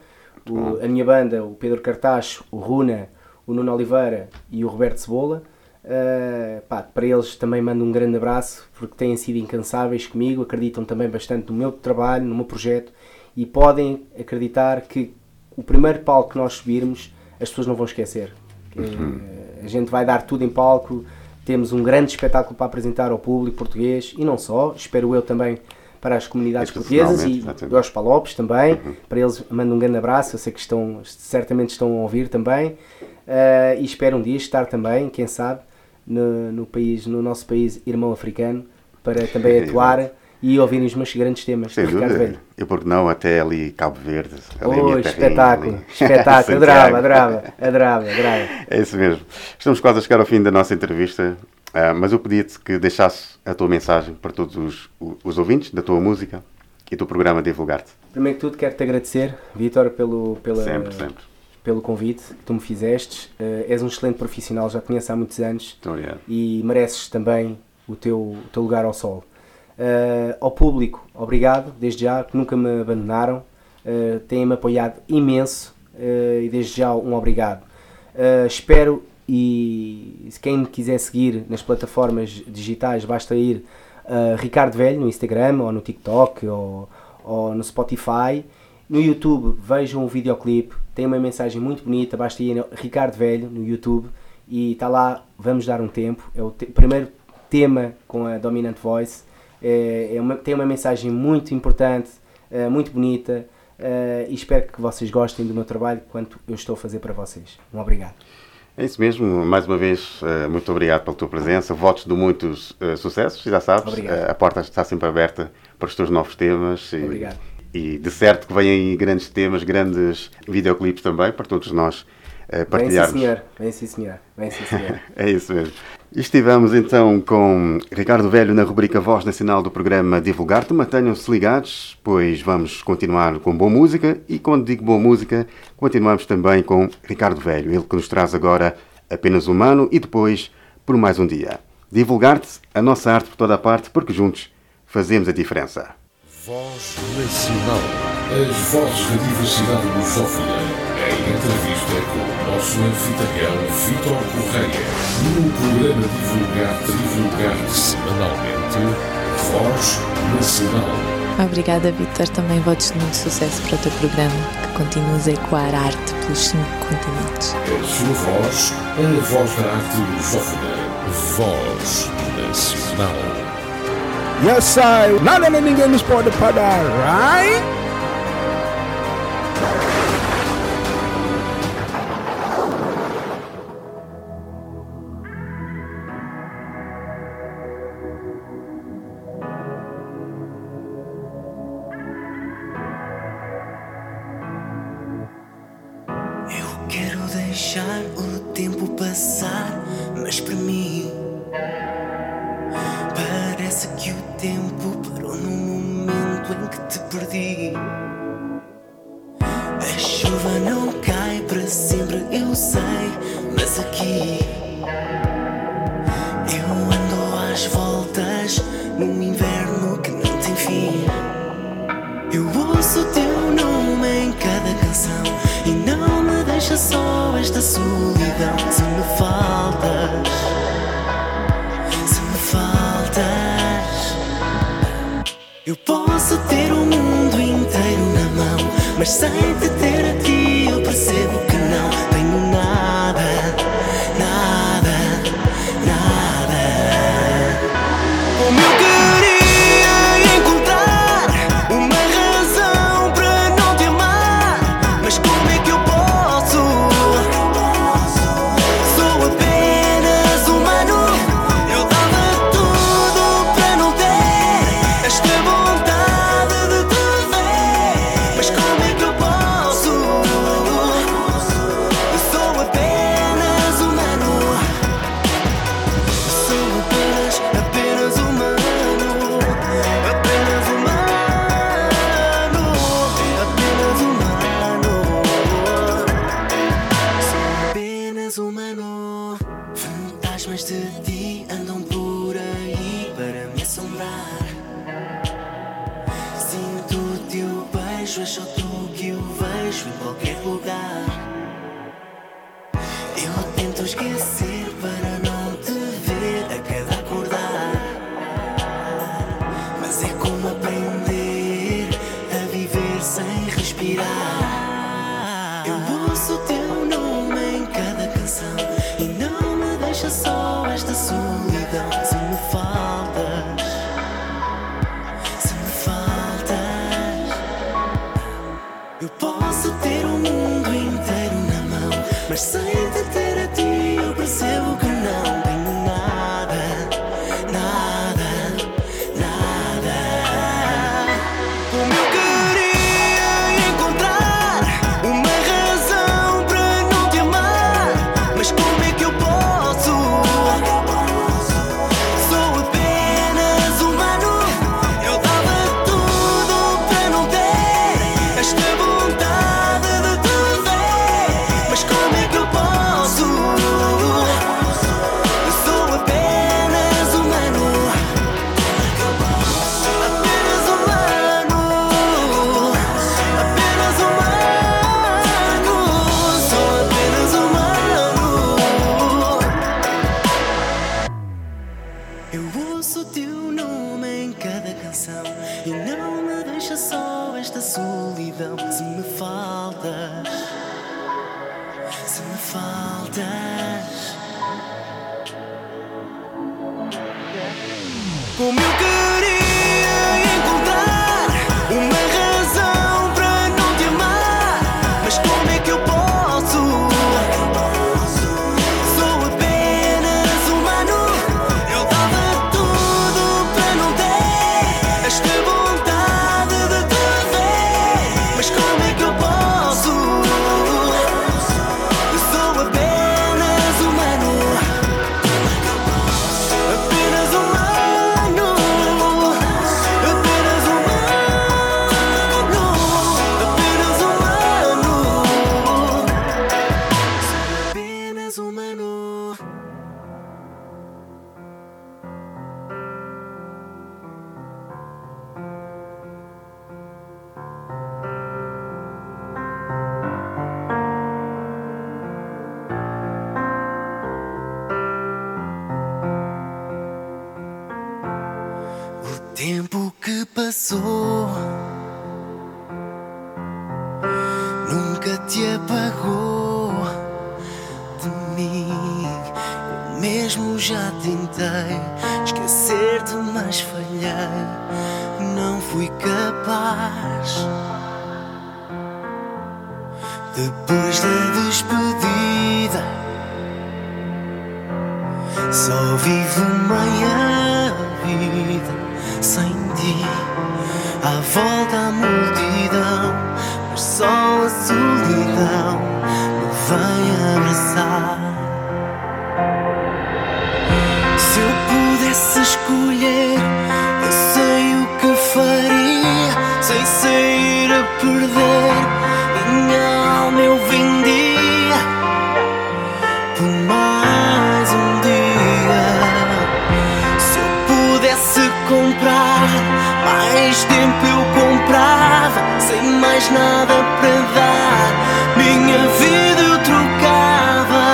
O- a minha banda, o Pedro Cartacho, o Runa, o Nuno Oliveira e o Roberto Cebola. Uh, pá, para eles também mando um grande abraço porque têm sido incansáveis comigo, acreditam também bastante no meu trabalho, no meu projeto e podem acreditar que o primeiro palco que nós subirmos as pessoas não vão esquecer. Que, uh, a gente vai dar tudo em palco, temos um grande espetáculo para apresentar ao público português e não só, espero eu também para as comunidades portuguesas e aos Palopes também. Para eles mando um grande abraço, eu sei que estão, certamente estão a ouvir também. Uh, e espero um dia estar também, quem sabe, no, no país, no nosso país irmão africano, para também É, atuar e ouvirem os meus grandes temas Sem Ricardo dúvida. Velho. E por que não até ali Cabo Verde? Ali Oh, espetáculo, ali. espetáculo, adorava, adorava, adorava, adorava. É isso mesmo. Estamos quase a chegar ao fim da nossa entrevista, ah, mas eu pedi-te que deixasse a tua mensagem para todos os, os ouvintes da tua música e do programa Divulgar-te. Primeiro que tudo, quero-te agradecer, Vítor, pelo, pela, Sempre, sempre. pelo convite que tu me fizeste. Eh, és um excelente profissional, já te conheço há muitos anos obrigado. e mereces também o teu, o teu lugar ao sol. Eh, ao público, obrigado, desde já, que nunca me abandonaram, eh, têm-me apoiado imenso e desde já um obrigado. Espero e quem quiser seguir nas plataformas digitais, basta ir a Ricardo Velho no Instagram ou no TikTok ou, ou no Spotify. No YouTube vejam o videoclipe, tem uma mensagem muito bonita, basta ir Ricardo Velho no YouTube e está lá, vamos dar um tempo. É o te- primeiro tema com a Dominant Voice. É, é uma- tem uma mensagem muito importante, eh, muito bonita eh, e espero que vocês gostem do meu trabalho quanto eu estou a fazer para vocês. Um obrigado. É isso mesmo. Mais uma vez, eh, muito obrigado pela tua presença. Votos de muitos eh, sucessos, já sabes. Obrigado. eh, a porta está sempre aberta para os teus novos temas. E, Obrigado. E de certo que vêm aí grandes temas, grandes videoclipes também, para todos nós eh, Vem sim partilharmos. senhor, vem sim senhor, vem sim senhor. É isso mesmo. Estivemos então com Ricardo Velho na rubrica Voz Nacional do programa Divulgar-te. Mantenham-se ligados, pois vamos continuar com boa música. E quando digo boa música, continuamos também com Ricardo Velho, ele que nos traz agora apenas humano e depois por mais um dia. Divulgar-te, a nossa arte por toda a parte, porque juntos fazemos a diferença. Voz Nacional. As vozes da diversidade lusófona. Entrevista com o nosso anfitrião Vítor Correia. No programa Divulgar-te, Divulgar-te semanalmente. Voz Nacional. Obrigada, Vitor. Também votos de muito sucesso para o teu programa, que continues a ecoar a arte pelos cinco continentes. A sua voz, a voz da arte lusófona. Voz Nacional. Yes, I. Nada nem ninguém nos pode parar, right? Deixar o tempo passar, mas para mim parece que o tempo parou no momento em que te perdi. A chuva não cai para sempre, eu sei, mas aqui eu ando às voltas num inverno que não tem fim. Eu ouço o teu nome em cada canção deixa só esta solidão. Se me faltas, se me faltas, eu posso ter o mundo inteiro na mão, mas sem te ter a ti eu percebo Só vivo meia vida sem ti. À volta a multidão, mas só a solidão me vem abraçar. Se eu pudesse escolher, eu sei o que faria sem sair a perder. mais tempo eu comprava, sem mais nada para dar. Minha vida eu trocava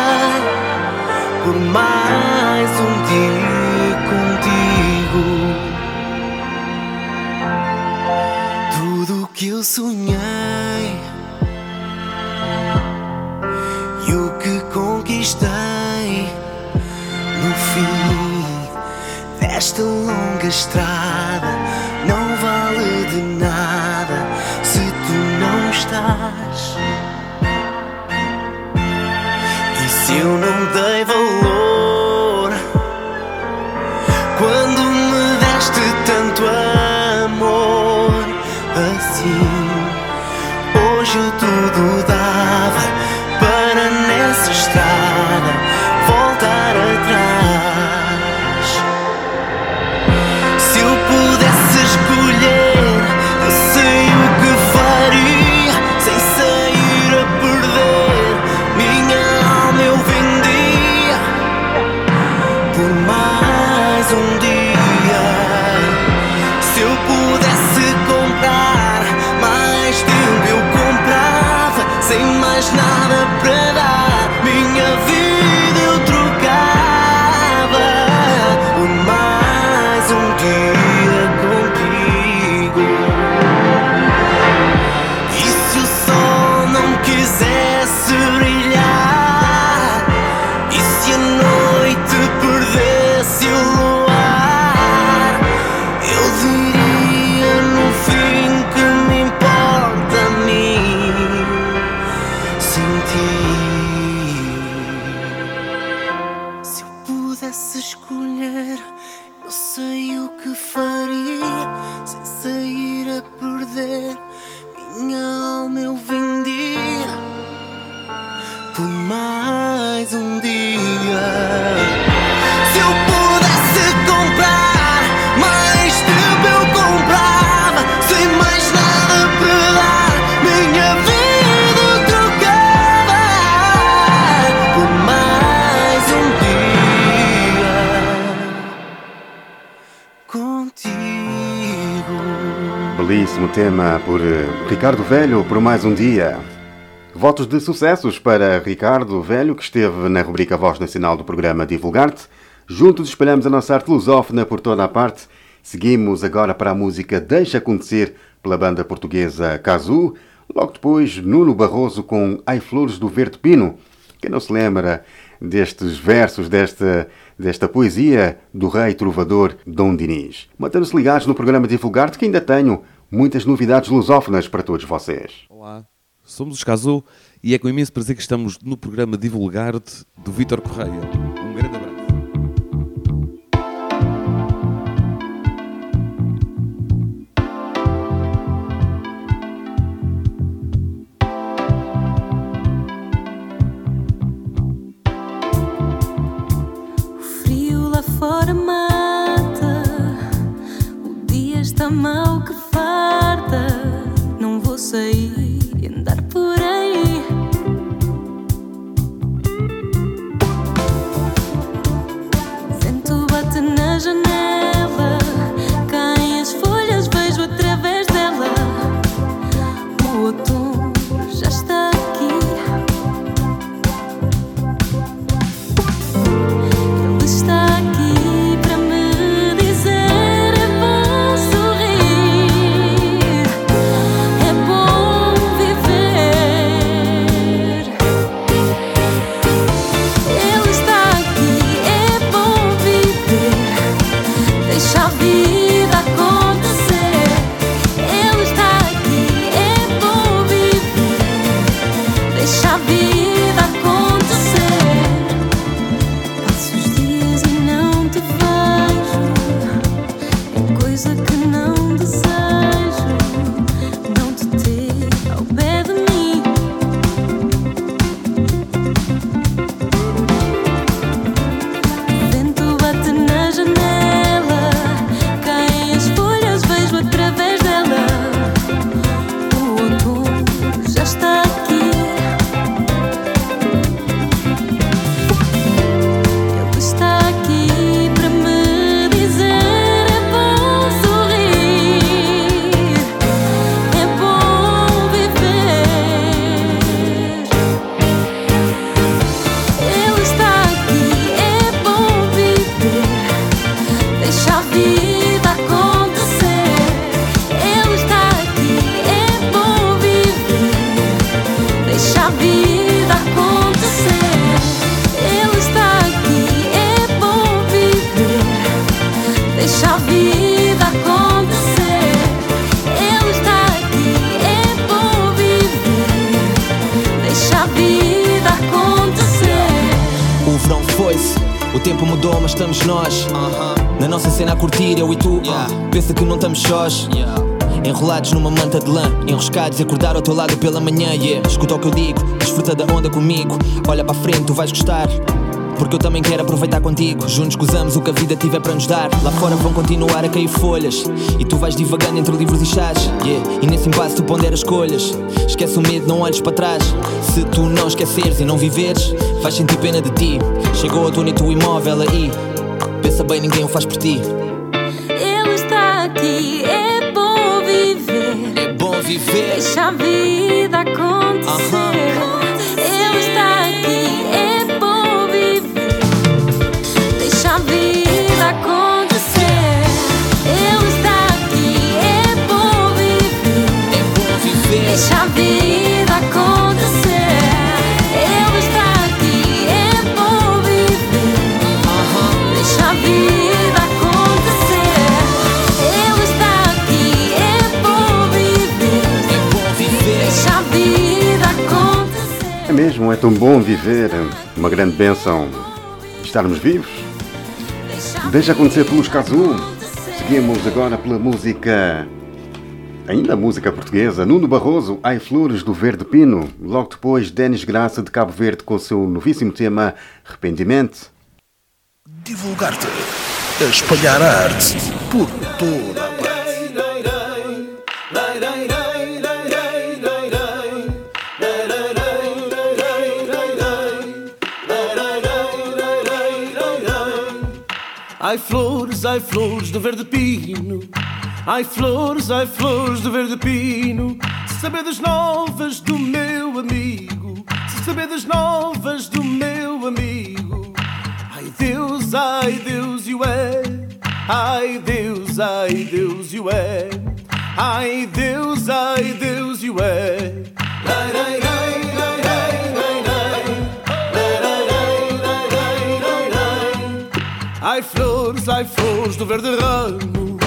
por mais um dia contigo. Tudo o que eu sonhei e o que conquistei no fim desta longa estrada de nada se tu não estás. E se eu não dei valor quando me deste tanto amor assim, hoje tudo dava. Por eh, Ricardo Velho, por mais um dia. Votos de sucessos para Ricardo Velho, que esteve na rubrica Voz Nacional do programa Divulgar-te. Juntos espalhamos a nossa arte lusófona por toda a parte. Seguimos agora para a música Deixa Acontecer, pela banda portuguesa Cazu. Logo depois, Nuno Barroso com Ai Flores do Verde Pino. Quem não se lembra destes versos, desta, desta poesia do rei trovador Dom Dinis? Mantendo-se ligados no programa Divulgar-te, que ainda tenho muitas novidades lusófonas para todos vocês. Olá, somos os Cazu e é com imenso prazer que estamos no programa Divulgar-te do Vítor Correia. Pela manhã. Yeah. Escuta o que eu digo, desfruta da onda comigo. Olha para a frente, tu vais gostar. Porque eu também quero aproveitar contigo. Juntos gozamos o que a vida tiver para nos dar. Lá fora vão continuar a cair folhas. E tu vais divagando entre livros e chás. Yeah. E nesse impasse tu ponderas escolhas. Esquece o medo, não olhes para trás. Se tu não esqueceres e não viveres, vais sentir pena de ti. Chegou o outono e tu imóvel aí. Pensa bem, ninguém o faz por ti. Ele está aqui, é bom viver. É bom viver. Deixa a vida acontecer. Acontecer. É tão bom viver, uma grande bênção estarmos vivos. Deixa acontecer pelos Cazu. Seguimos agora pela música, ainda música portuguesa, Nuno Barroso, Ai Flores do Verde Pino. Logo depois, Denis Graça de Cabo Verde com o seu novíssimo tema Arrependimento. Divulgar-te. Espalhar a arte por toda Ai flores, ai flores do verde pino Ai flores, ai flores do verde pino, se saber das novas do meu amigo, se saber das novas do meu amigo. Ai Deus, ai Deus, e é. Ai Deus, ai Deus, e é. Ai Deus, ai Deus, e é. Lai, lai, lai, lai, lai. Ai flores, ai flores do verde ramo.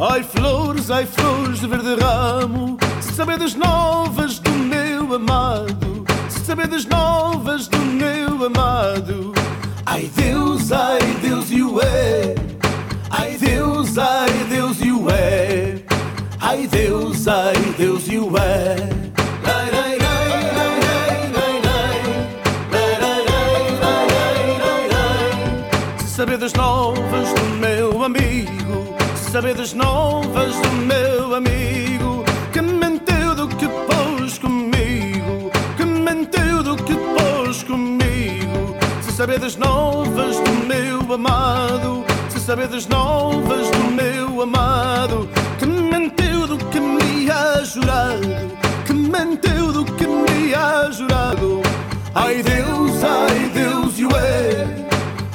Ai flores, ai flores de verde ramo. Se saber das novas do meu amado. Se saber das novas do meu amado. Ai Deus, ai Deus e o é. Ai Deus, ai Deus e o é. Ai Deus, ai Deus e o é. Lai, Das novas do meu amigo Que mentiu do que pôs comigo Que mentiu do que pôs comigo. Se saber das novas do meu amado Se saber das novas do meu amado Que mentiu do que me ha jurado Que mentiu do que me ha jurado. Ai Deus, ai Deus, e é.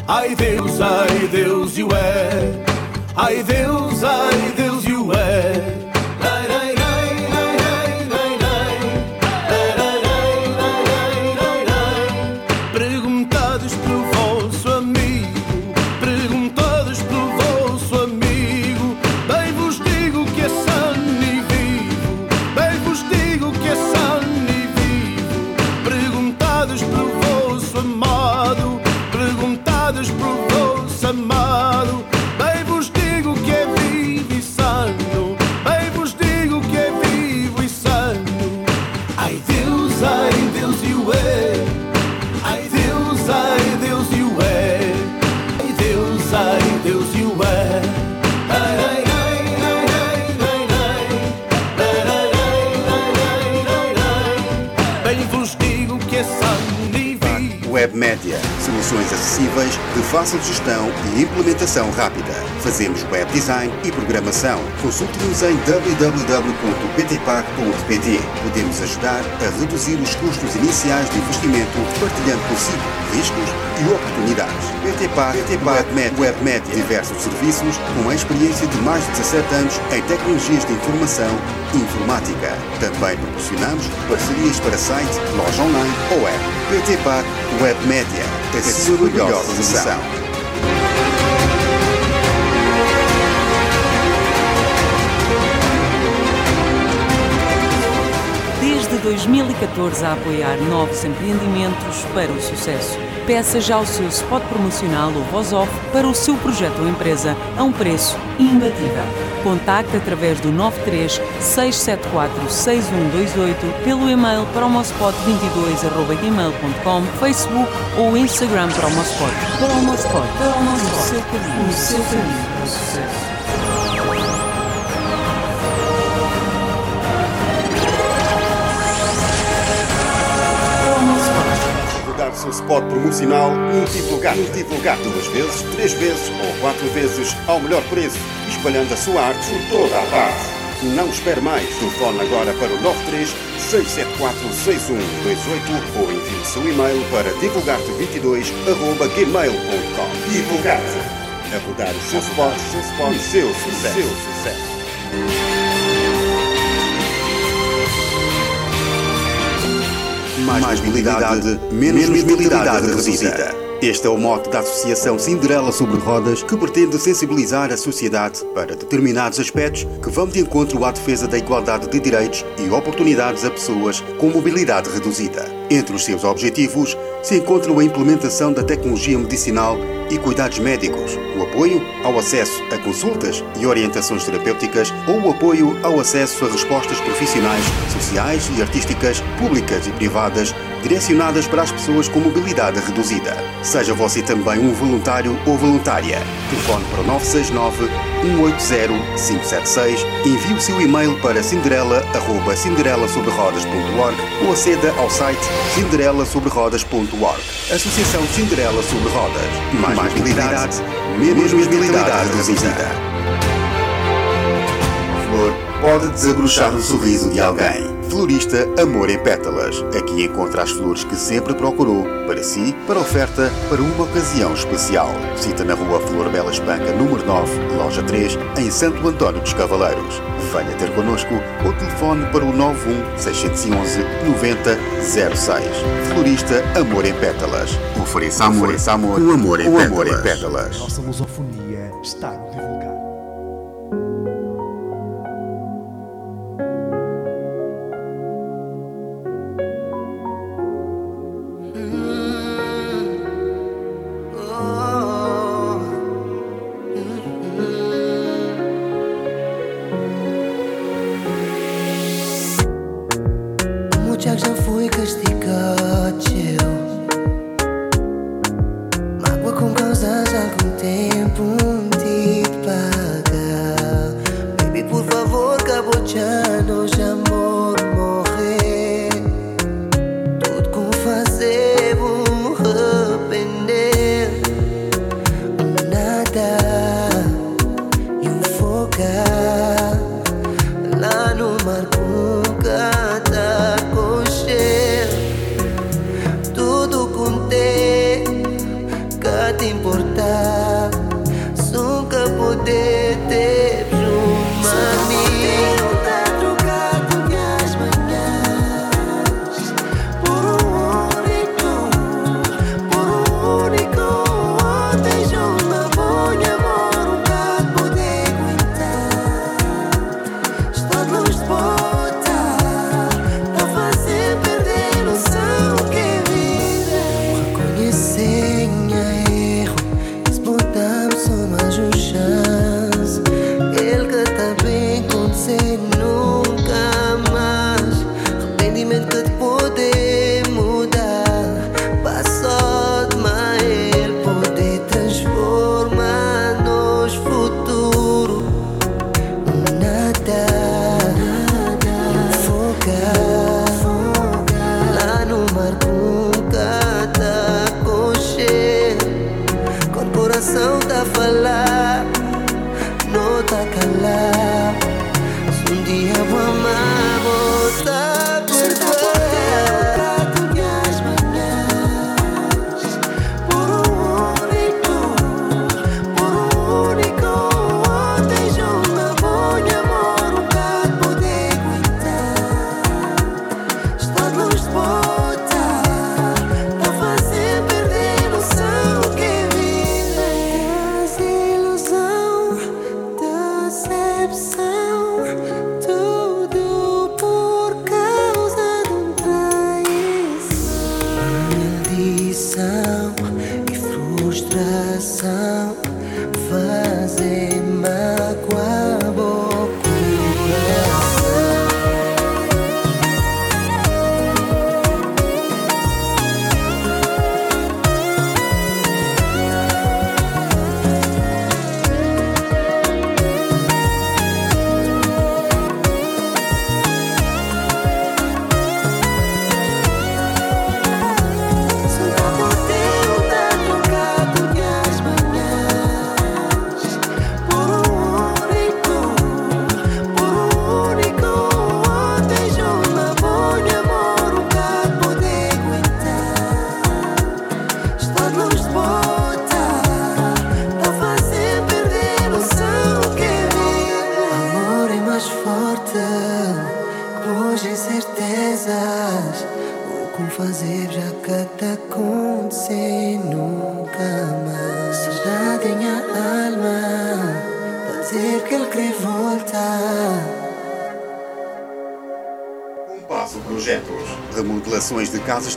Ai Deus, ai Deus, e é Ai Deus, ai Deus, e é Soluções acessíveis, de fácil gestão e implementação rápida. Fazemos web design e programação. Consulte-nos em www.ptpac.pt. Podemos ajudar a reduzir os custos iniciais de investimento, partilhando consigo riscos e oportunidades. PTPAC, Web Média, Web Média. Diversos serviços com a experiência de mais de 17 anos em tecnologias de informação e informática. Também proporcionamos parcerias para site, loja online ou app. PTPAC Web Média. Sua melhor solução. Desde 2014 a apoiar novos empreendimentos para o sucesso. Peça já o seu spot promocional ou voz-off para o seu projeto ou empresa a um preço imbatível. Contacte através do 93 674 6128 pelo e-mail promospot22.gmail.com, Facebook ou Instagram Promospot. Promospot, Promospot, o seu caminho, o seu caminho o sucesso. Divulgar seu spot promocional multiplugado. Multiplugado duas vezes, três vezes ou quatro vezes ao melhor preço, espalhando a sua arte por toda a parte. Não espere mais. Telefone agora para o 93 674 6128 ou envie o seu e-mail para divulgarte22.gmail.com. Divulgarte. A rodar o seu spot, seu spot, o seu sucesso. Seu sucesso. Mais mobilidade, menos mobilidade reduzida. Este é o mote da Associação Cinderela sobre Rodas, que pretende sensibilizar a sociedade para determinados aspectos que vão de encontro à defesa da igualdade de direitos e oportunidades a pessoas com mobilidade reduzida. Entre os seus objetivos se encontram a implementação da tecnologia medicinal e cuidados médicos, o apoio ao acesso a consultas e orientações terapêuticas ou o apoio ao acesso a respostas profissionais, sociais e artísticas, públicas e privadas, direcionadas para as pessoas com mobilidade reduzida. Seja você também um voluntário ou voluntária. Telefone para o 969 180 576, envie o seu e-mail para cinderela@cinderelasobrerodas.org ou aceda ao site cinderelasobrerodas.org. Associação Cinderela sobre Rodas. Mais, mobilidade, menos mobilidade reduzida. flor pode desabrochar o sorriso de alguém. Florista Amor em Pétalas. Aqui encontra as flores que sempre procurou, para si, para oferta, para uma ocasião especial. Cita na rua Flor Bela Espanca, número 9, loja 3, em Santo António dos Cavaleiros. Venha ter connosco ou telefone para o 91 611 9006. Florista Amor em Pétalas. Ofereça amor, Ofereça amor, o amor em o pétalas. amor em pétalas. Nossa lusofonia está no divulgar.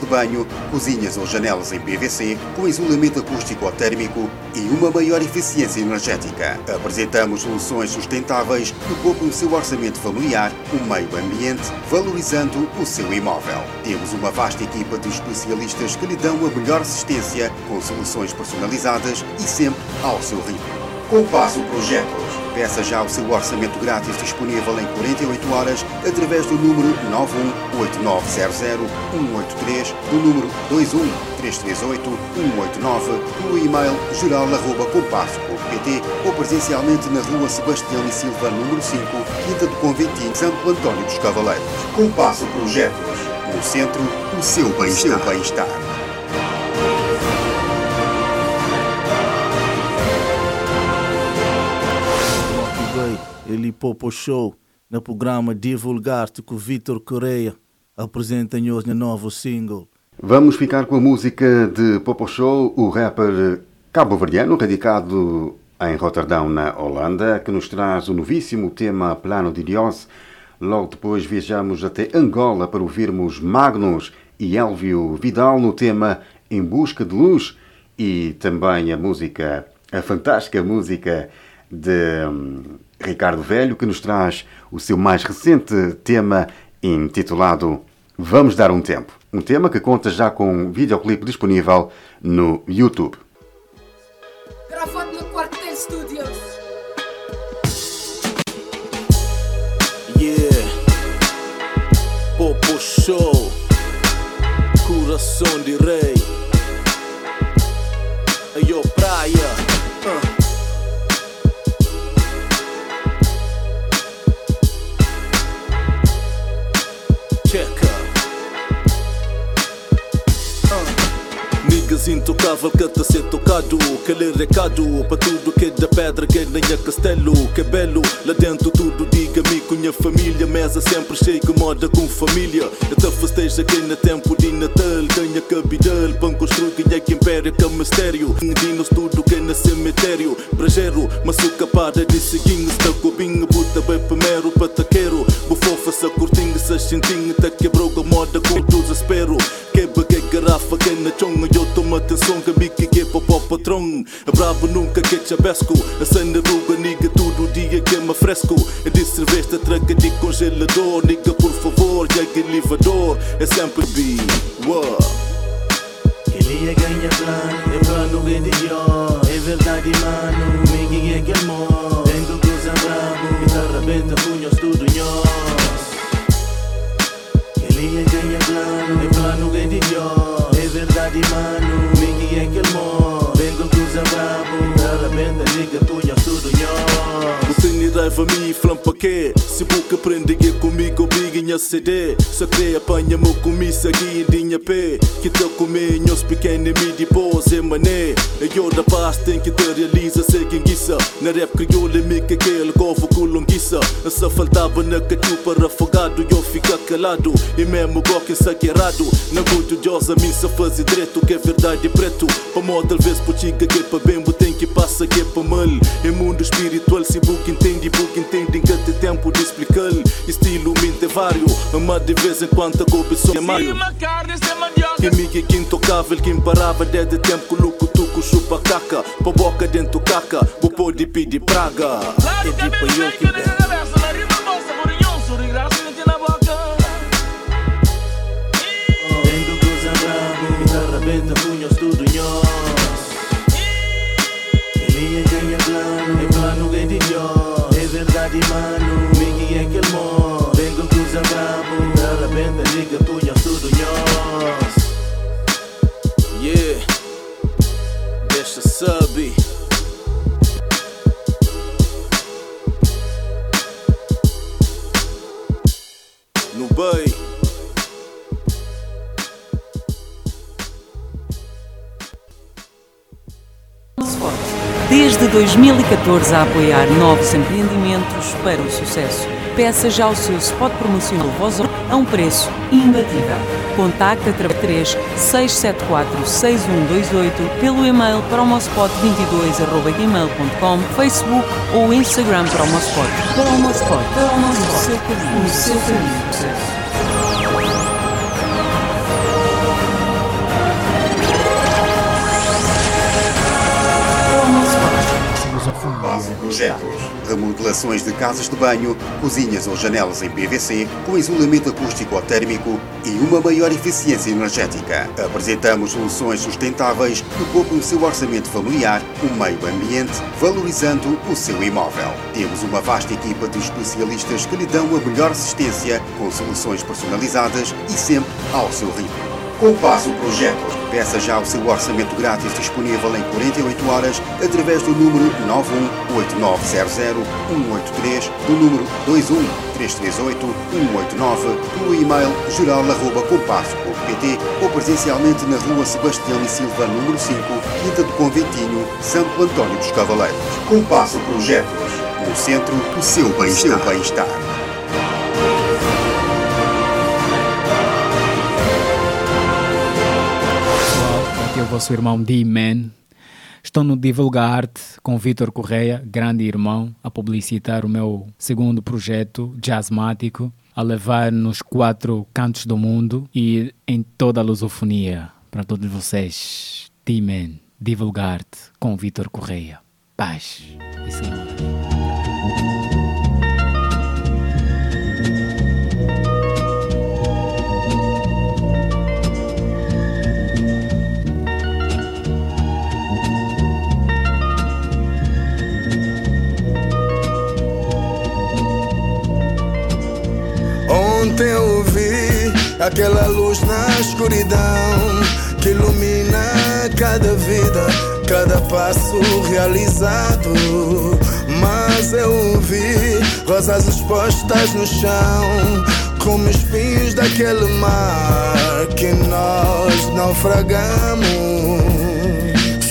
De banho, cozinhas ou janelas em PVC, com isolamento acústico ou térmico e uma maior eficiência energética. Apresentamos soluções sustentáveis que poupam o seu orçamento familiar, o meio ambiente, valorizando o seu imóvel. Temos uma vasta equipa de especialistas que lhe dão a melhor assistência, com soluções personalizadas e sempre ao seu ritmo. Compasso Projetos. Peça já o seu orçamento grátis disponível em 48 horas através do número 918900183, do número 21338-189, pelo e-mail geral.compasso.pt ou presencialmente na rua Sebastião e Silva, número 5, Quinta do Conventinho, Santo António dos Cavaleiros. Compasso Projetos. No centro, o seu bem-estar. Ele Popo Show, no programa Divulgar-te com Vitor Correia, apresenta-nos no novo single. Vamos ficar com a música de Popo Show, o rapper cabo-verdiano radicado em Roterdão, na Holanda, que nos traz o novíssimo tema Plano de Dios. Logo depois viajamos até Angola para ouvirmos Magnus e Elvio Vidal no tema Em Busca de Luz e também a música, a fantástica música de hum, Ricardo Velho, que nos traz o seu mais recente tema intitulado Vamos Dar um Tempo. Um tema que conta já com um videoclipe disponível no YouTube. Gravado no Quartel Studios. Yeah, Popo Show, Coração de Rei. Ayo, praia. Niggas intocável que tá ser tocado. Aquele recado para tudo que é da pedra que nem é castelo. Que é belo, lá dentro tudo diga-me. Com minha família Mesa sempre cheia que moda com família. Até festeja aqui no tempo de Natal. Ganha cabidal, pão construir ganha que império que é mistério Dinos tudo que é no cemitério. Brajero, mas o capada de seguinho Está cobinho, puta bem primeiro para taqueiro Bufofa, sa curtinho, sa xintinho Tá quebrou a moda com desespero Quebra que na chonga Eu tomo atenção que bique que é para o patrão. Bravo nunca que chabesco A cena ruga, niga tudo dia que é fresco. É de cerveja, traga de congelador Niga por favor, que elevador É sempre B, wow. Ele é ganha plano, é plano que de É verdade mano, Miguel é que amor Tengo coisa bravo, guitarra benta, punhos tudo O tem raiva me flampa que Se boca prende que comigo obriga a CD Só que apanha mo comissa aqui em dinha pé Que te comer nhos pequeno me de pose mané. E eu da paz tem que te realiza sei quem guissa Na rap crioula me que aquele govo colonguiça Só faltava na cachupa afogado Eu fica calado. E mesmo goque saqueirado Na me se fazer direito Que é verdade preto. Pa moda talvez por chica que pa bem tem que passa que é pa mal. Em mundo espiritual se book entende entende que tem tempo de explicar Estilo mente é vário Mas de vez em quando a cobição é maio Que miga que intocável que imparável desde tempo que luco tuco chupa caca. Pa boca dentro caca Vou pode pedir praga. É tipo eu que Verdade mano, Miguel é que amor Tengo coisa bravo, guitarra benta, liga, punhos tudo nós Yeah. Deixa sub No bay Desde 2014 a apoiar novos empreendimentos para o sucesso. Peça já o seu spot promocional voz a um preço imbatível. Contacte através 3 674 6128 pelo e-mail promospot22.gmail.com, Facebook ou Instagram Promospot. Promospot. Promospot. O seu caminho. O seu caminho. Remodelações de casas de banho, cozinhas ou janelas em PVC, com isolamento acústico ou térmico e uma maior eficiência energética. Apresentamos soluções sustentáveis que poupam o seu orçamento familiar, o meio ambiente, valorizando o seu imóvel. Temos uma vasta equipa de especialistas que lhe dão a melhor assistência, com soluções personalizadas e sempre ao seu ritmo. Compasso Projetos. Peça já o seu orçamento grátis disponível em 48 horas através do número 918900183, do número 21338-189, pelo e-mail geral.compasso.pt ou presencialmente na rua Sebastião e Silva, número 5, Quinta do Conventinho, Santo António dos Cavaleiros. Compasso Projetos. No centro, o seu bem-estar. Vosso irmão D-Man. Estou no Divulga Arte com Vitor Correia, grande irmão, a publicitar o meu segundo projeto, Jazzmático, a levar nos quatro cantos do mundo e em toda a lusofonia. Para todos vocês, D-Man, Divulga Arte com Vitor Correia. Paz e saúde. Ontem eu vi aquela luz na escuridão que ilumina cada vida, cada passo realizado. Mas eu vi rosas expostas no chão, como espinhos daquele mar que nós naufragamos.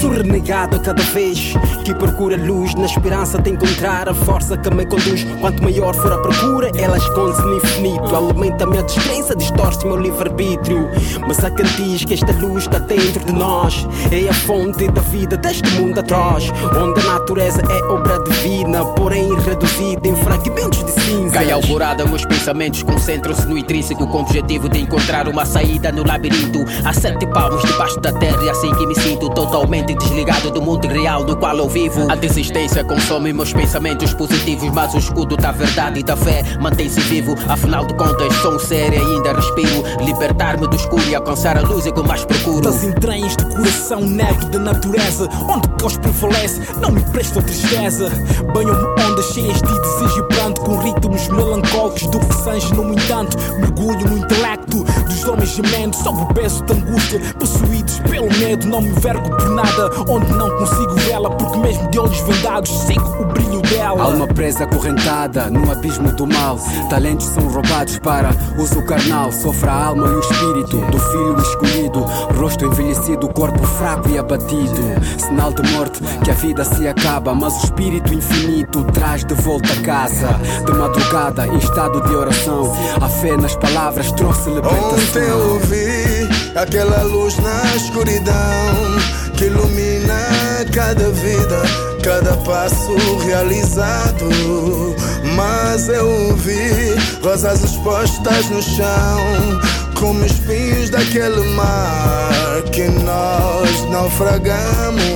Sou renegado a cada vez que procura luz Na esperança de encontrar a força que me conduz. Quanto maior for a procura, ela esconde-se no infinito. Alimenta a minha descrença, distorce meu livre-arbítrio. Mas há quem diz que esta luz está dentro de nós. É a fonte da vida deste mundo atroz Onde a natureza é obra divina Porém reduzida em fragmentos de cinza Cai alvorada, meus pensamentos concentram-se no intrínseco Com o objetivo de encontrar uma saída no labirinto. Há sete palmos debaixo da terra e assim que me sinto totalmente desligado do mundo real no qual eu vivo. A desistência consome meus pensamentos positivos Mas o escudo da verdade e da fé mantém-se vivo. Afinal de contas sou um ser e ainda respiro. Libertar-me do escuro e alcançar a luz é que mais procuro. Das entranhas do coração negro da natureza Onde caos prevalece, não me prestam tristeza. Banham-me ondas cheias de desejo e pranto Com ritmos melancólicos do que sange No entanto, mergulho no intelecto Dos homens gemendo. Sob o peso da angústia Possuídos pelo medo, não me vergo por nada Onde não consigo vê-la Porque mesmo de olhos vendados sigo o brilho dela Alma presa acorrentada no abismo do mal. Talentos são roubados para uso carnal. Sofre a alma e o espírito do filho escolhido. Rosto envelhecido, corpo fraco e abatido. Sinal de morte que a vida se acaba. Mas o espírito infinito traz de volta a casa. De madrugada, em estado de oração. A fé nas palavras trouxe libertação. Ontem eu vi aquela luz na escuridão que ilumina cada vida, cada passo realizado. Mas eu vi rosas expostas no chão, como espinhos daquele mar que nós naufragamos.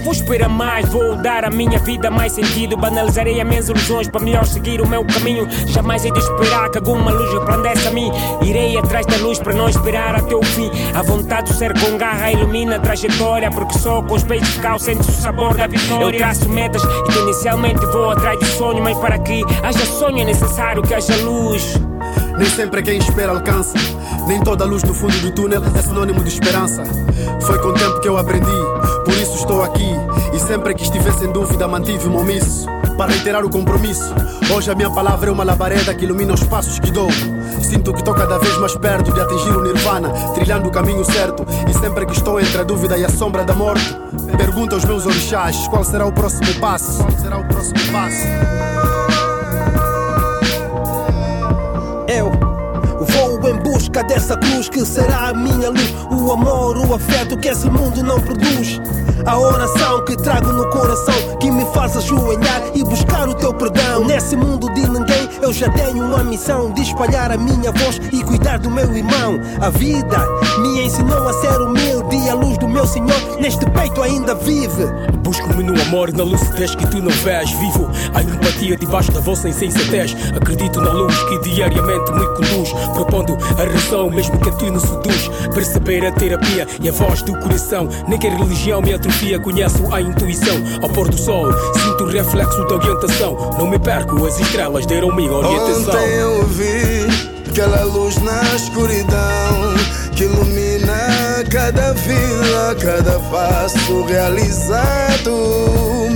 Não vou esperar mais, vou dar à minha vida mais sentido. Banalizarei as minhas ilusões para melhor seguir o meu caminho. Jamais hei de esperar que alguma luz resplandeça a mim. Irei atrás da luz para não esperar até o fim. A vontade de ser com garra ilumina a trajetória. Porque só com os peitos sentes o sabor da vitória. Eu traço metas e tendencialmente vou atrás do sonho. Mas para que haja sonho é necessário que haja luz. Nem sempre quem espera alcança. Nem toda luz no fundo do túnel é sinônimo de esperança. Foi com o tempo que eu aprendi, por isso estou aqui. E sempre que estivesse em dúvida, mantive-me omisso. Para reiterar o compromisso, hoje a minha palavra é uma labareda que ilumina os passos que dou. Sinto que estou cada vez mais perto de atingir o nirvana, trilhando o caminho certo. E sempre que estou entre a dúvida e a sombra da morte, pergunto aos meus orixás qual será o próximo passo. Qual será o próximo passo? Busca dessa cruz que será a minha luz. O amor, o afeto que esse mundo não produz. A oração que trago no coração que me faz ajoelhar e buscar o teu perdão. Nesse mundo de ninguém, eu já tenho uma missão de espalhar a minha voz e cuidar do meu irmão. A vida me ensinou a ser humilde e a luz do meu Senhor neste peito ainda vive. Busco-me no amor, na lucidez que tu não vês. Vivo a empatia debaixo da vossa insensatez. Acredito na luz que diariamente me conduz, propondo a razão, mesmo que a tu não seduz. Perceber a terapia e a voz do coração. Nem que a religião me atrofia, conheço a intuição. Ao pôr do sol, sinto o reflexo da orientação. Não me perco, as estrelas deram-me orientação. Ontem eu vi aquela luz na escuridão que ilumina cada vida, cada passo realizado.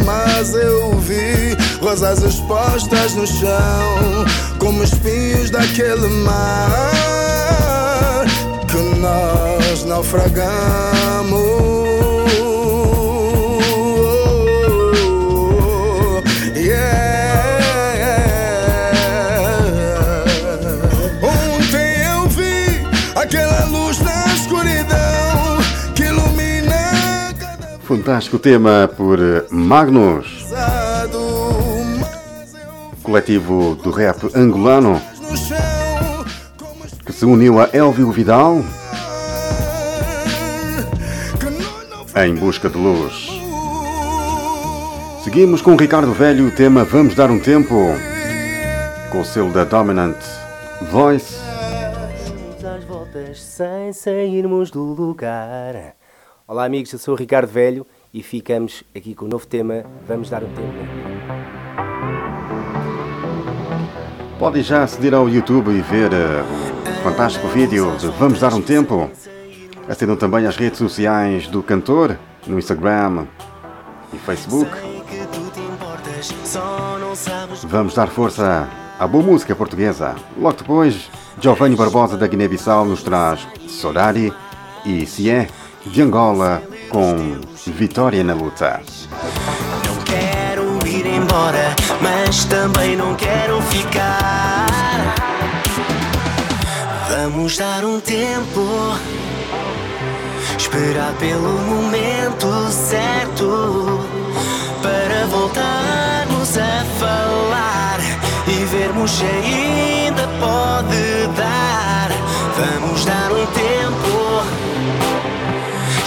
Mas eu vi rosas expostas no chão, como espinhos daquele mar que nós naufragamos. Fantástico tema por Magnus, coletivo do rap angolano, que se uniu a Elvio Vidal em busca de luz. Seguimos com Ricardo Velho, o tema Vamos Dar um Tempo, com o selo da Dominant Voice. Às voltas sem sairmos do lugar. Olá amigos, eu sou o Ricardo Velho e ficamos aqui com o novo tema Vamos Dar um Tempo. Podem já aceder ao YouTube e ver eh, o fantástico vídeo de Vamos Dar um Tempo. Acedam também às redes sociais do cantor, no Instagram e Facebook. Vamos dar força à boa música portuguesa. Logo depois, Giovanni Barbosa da Guiné-Bissau nos traz Sorari e Cié de Angola com Vitória na Luta. Quero ir embora, mas também não quero ficar. Vamos dar um tempo, esperar pelo momento certo para voltarmos a falar e vermos se ainda pode dar. Vamos dar um tempo,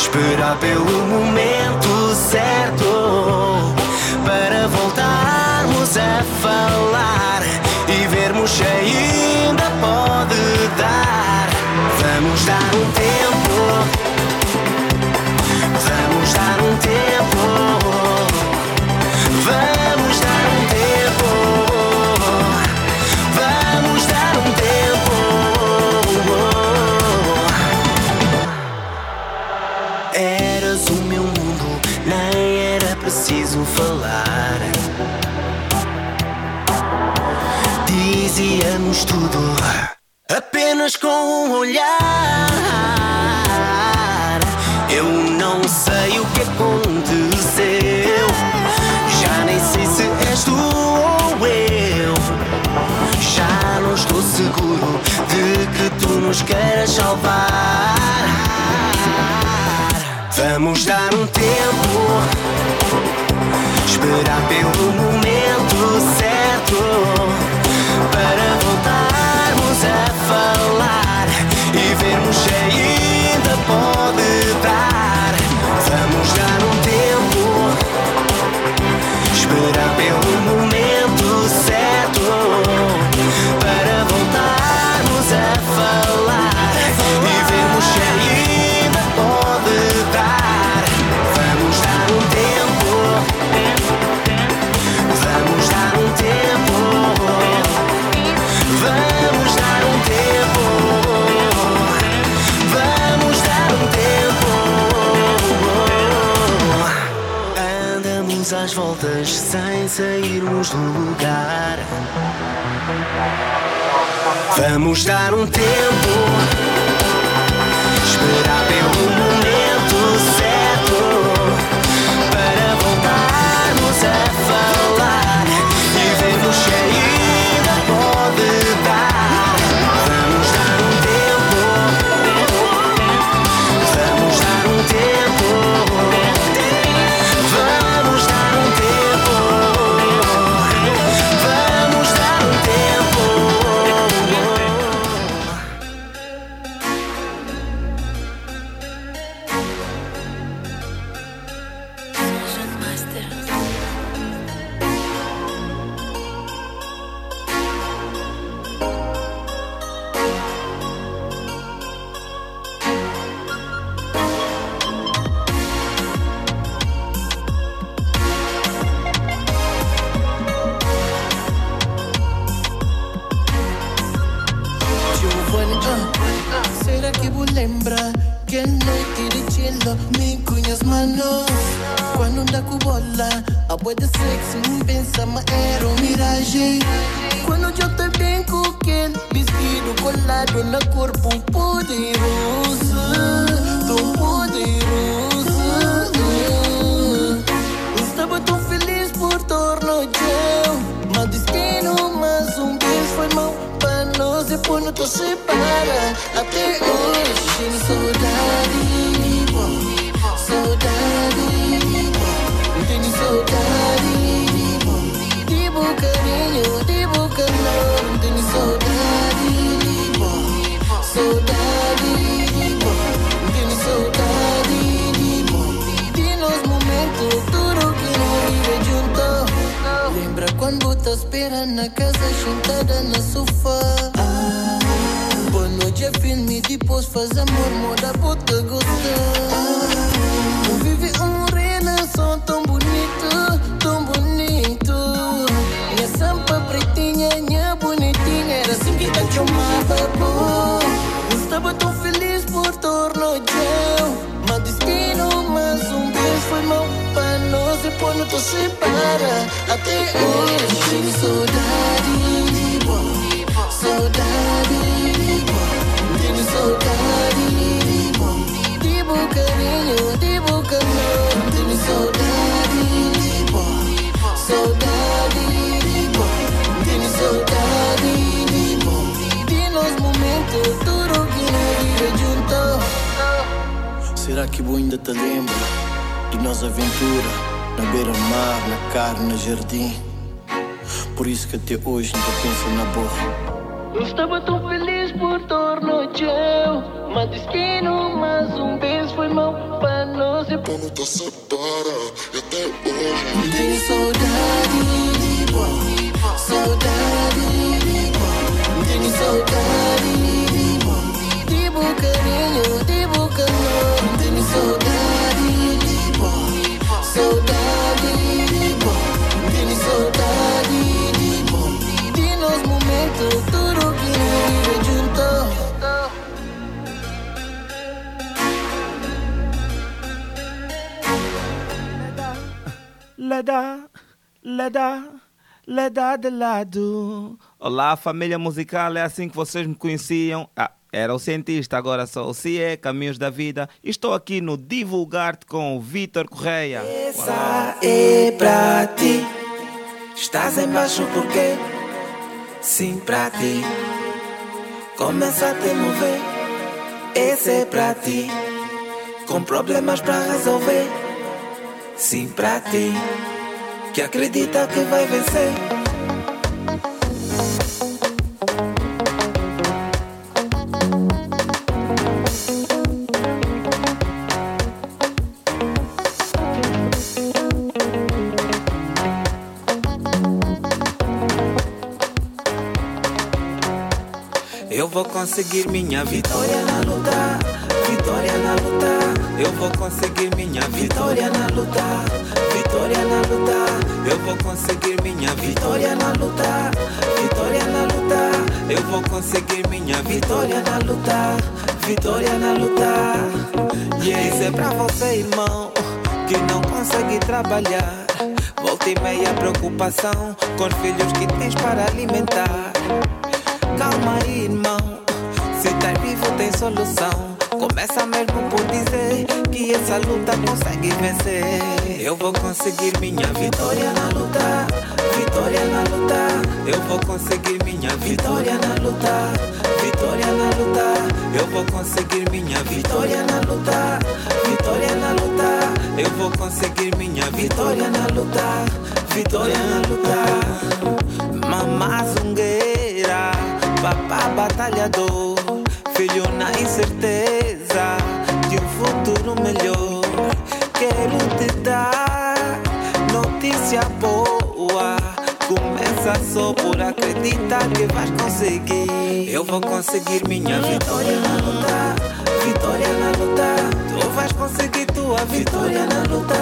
esperar pelo momento certo. Para voltarmos a falar e vermos se ainda pode dar. Vamos dar um tempo, vamos dar um tempo, falar. Dizíamos tudo apenas com um olhar. Eu não sei o que aconteceu. Já nem sei se és tu ou eu. Já não estou seguro de que tu nos queiras salvar. Vamos dar um tempo, esperar pelo momento certo sem sairmos do lugar. Vamos dar um tempo. Lembra que noite de chilo me conhece mano Quando anda com bola, a boa de sexy me pensa mas era uma miragem Quando eu te bem com aquele vestido colado na corpo um poderoso Tão poderoso. Estava tão feliz por torno eu Para nós e por não te separa Até hoje tenho saudade Saudade Tenho saudade De bom carinho, de bom calor Tenho saudade Saudade Tenho saudade de nos momentos tudo que não vive junto Lembra quando tá esperando na casa sentada na sofá Noite é filme, depois faz amor, moda puta gostar Vive um renação tão bonito, tão bonito. Minha sampa pretinha, minha bonitinha Era assim que te chamava, pô. Estava tão feliz por torno eu Mas destino, mas um beijo foi mal Para nós e não te separa Até hoje saudade. Saudade Será que vou ainda te lembra de nossa aventura na beira-mar, na carne, no jardim? Por isso que até hoje ainda penso na borra. Eu estava tão feliz por torno eu. Mas destino, mas um beijo foi mal para nós. E não te separa até hoje Tenho saudade Saudade Tenho saudade Leda, leda, leda de lado. Olá, família musical, é assim que vocês me conheciam. Ah, era o cientista, agora sou o CIE, Caminhos da Vida. Estou aqui no Divulgar-te com o Vitor Correia. Essa é pra ti Estás embaixo porque Sim pra ti Começa a te mover Esse é pra ti Com problemas pra resolver Sim pra ti Que acredita que vai vencer. Eu vou conseguir minha vitória na luta, vitória na luta. Eu vou conseguir minha vitória na luta, vitória na luta. Eu vou conseguir minha vitória na luta, vitória na luta. Eu vou conseguir minha vitória na luta, vitória na luta. Yeah. Isso é pra você, irmão, que não consegue trabalhar. Volta e meia preocupação com os filhos que tens para alimentar. Calma aí, irmão. Se tá vivo, tem solução. Começa mesmo por dizer que essa luta consegue vencer. Eu vou conseguir minha vitória na luta. Vitória na luta. Eu vou conseguir minha vitória na luta. Vitória na luta. Eu vou conseguir minha vitória na luta. Vitória na luta. Eu vou conseguir minha vitória na luta. Vitória na luta. Mamá zungueira, papá batalhador, filho na incerteza de um futuro melhor. Quero te dar notícia boa. Começa só por acreditar que vais conseguir. Eu vou conseguir minha vitória na luta, vitória na luta. Tu vais conseguir tua vitória na luta,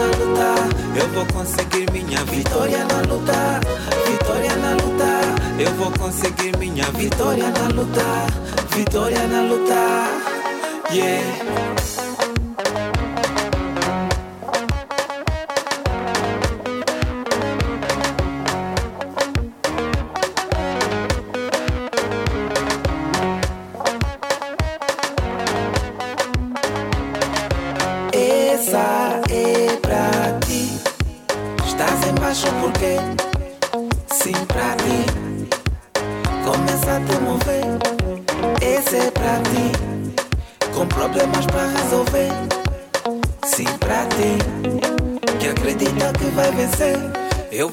na luta. Eu vou conseguir minha vitória na luta, vitória na luta. Eu vou conseguir minha vitória na luta, vitória na luta. Yeah.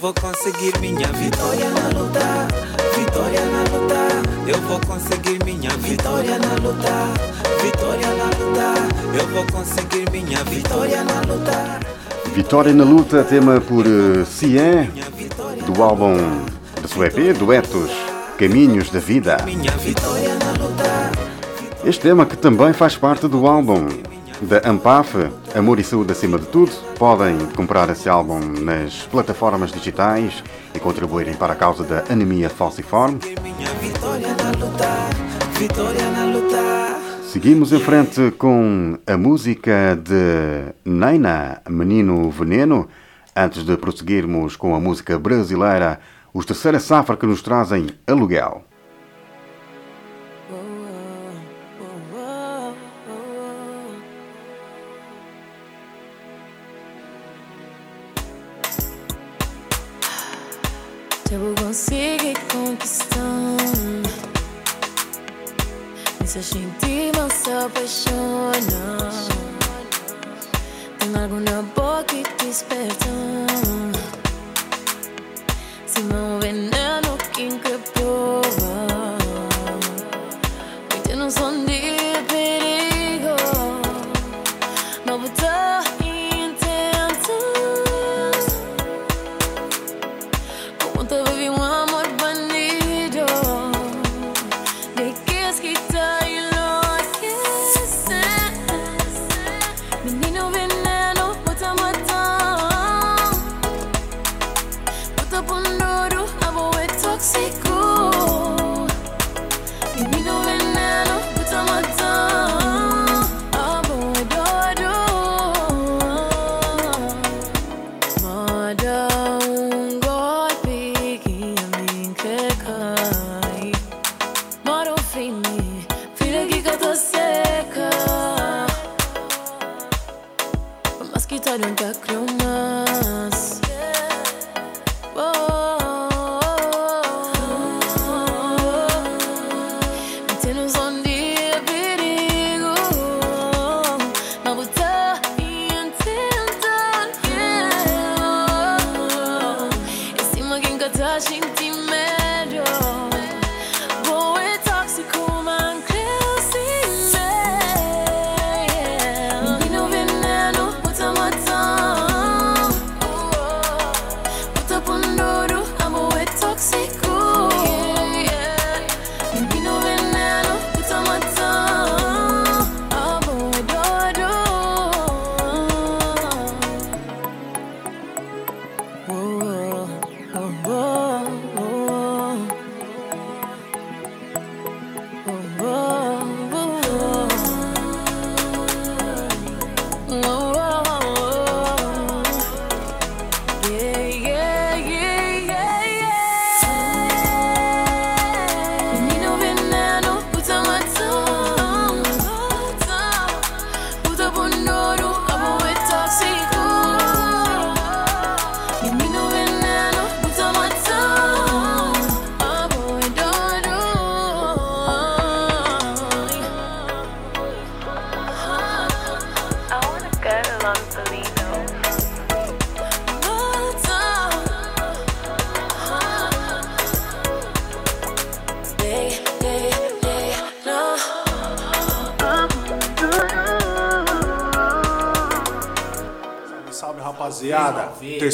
Vou conseguir minha vitória na luta. Vitória na luta. Eu vou conseguir minha vitória na luta. Vitória na luta. Eu vou conseguir minha vitória na luta. Vitória na Luta, tema por eh, Cien, do álbum da sua EP, Duetos Caminhos da Vida. Este tema que também faz parte do álbum da Ampaf, Amor e Saúde acima de tudo. Podem comprar esse álbum nas plataformas digitais e contribuírem para a causa da anemia falciforme. Seguimos em frente com a música de Neina, Menino Veneno. Antes de prosseguirmos com a música brasileira, os Terceira Safra que nos trazem Aluguel. Não se apaixona Tem algo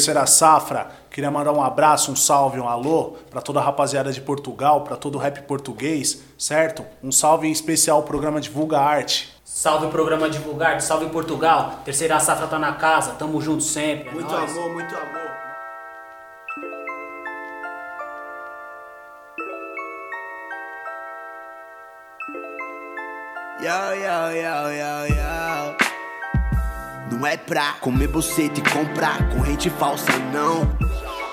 terceira safra. Queria mandar um abraço, um salve, um alô para toda a rapaziada de Portugal, para todo o rap português, certo? Um salve em especial ao programa Divulga Arte. Salve programa Divulgar, salve Portugal. Terceira safra tá na casa, tamo junto sempre. é Muito nóis. amor, muito amor. Não é pra comer buceta e comprar corrente falsa, não.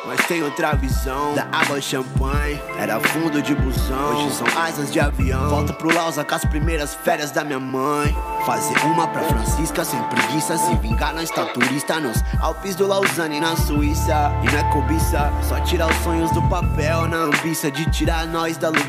Mas tem outra visão da água champanhe. Era fundo de busão, hoje são asas de avião. Volta pro Lausa com as primeiras férias da minha mãe. Fazer uma pra Francisca sem preguiça. Se vingar, nós tá turista nos Alpes do Lausanne na Suíça. E não é cobiça, só tirar os sonhos do papel. Na ambição de tirar nós da aluguel.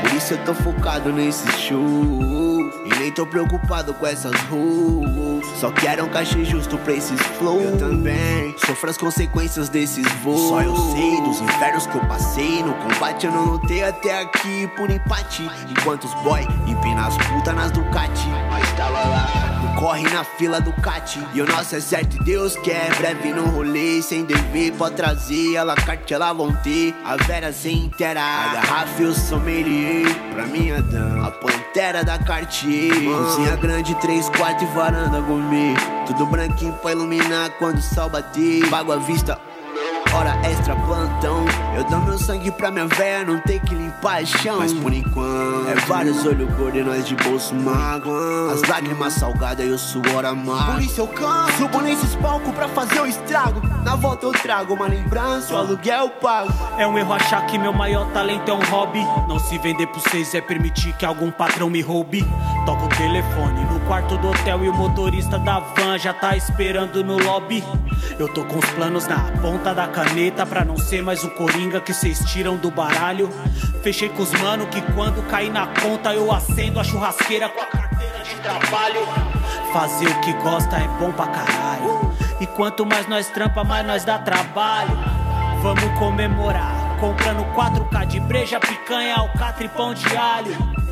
Por isso eu tô focado nesse show. Nem tô preocupado com essas ruas. Só quero um cachê justo pra esses flows. Eu também sofro as consequências desses voos. Só eu sei dos infernos que eu passei. No combate eu não lutei até aqui por empate. Enquanto os boy empinam as putas nas Ducati. Nós tava lá. Corre na fila do Cat E o nosso é certo e Deus quer Breve no rolê, sem dever Pode trazer, ela carte, ela vão ter. A Vera sem inteira A garrafa e o sommelier Pra minha dama. A pantera da Cartier. Cozinha grande, três quartos e varanda gourmet. Tudo branquinho pra iluminar quando o sol bater. Pago à vista Hora extra plantão. Eu dou meu sangue pra minha véia Não ter que limpar chão. Mas por enquanto É vários olhos gordos e nós de bolso magro As lágrimas salgadas e o suor amargo. Por isso eu canto. Subo nesses palcos pra fazer o estrago. Na volta eu trago uma lembrança. O aluguel eu pago. É um erro achar que meu maior talento é um hobby. Não se vender por seis é permitir que algum patrão me roube. Toca o telefone no quarto do hotel e o motorista da van já tá esperando no lobby. Eu tô com os planos na ponta da caneta pra não ser mais o coringa que cês tiram do baralho. Fechei com os mano que quando cair na conta eu acendo a churrasqueira com a carteira de trabalho. Fazer o que gosta é bom pra caralho. E quanto mais nós trampa, mais nós dá trabalho. Vamos comemorar, comprando 4K de breja, picanha, alcatra e pão de alho.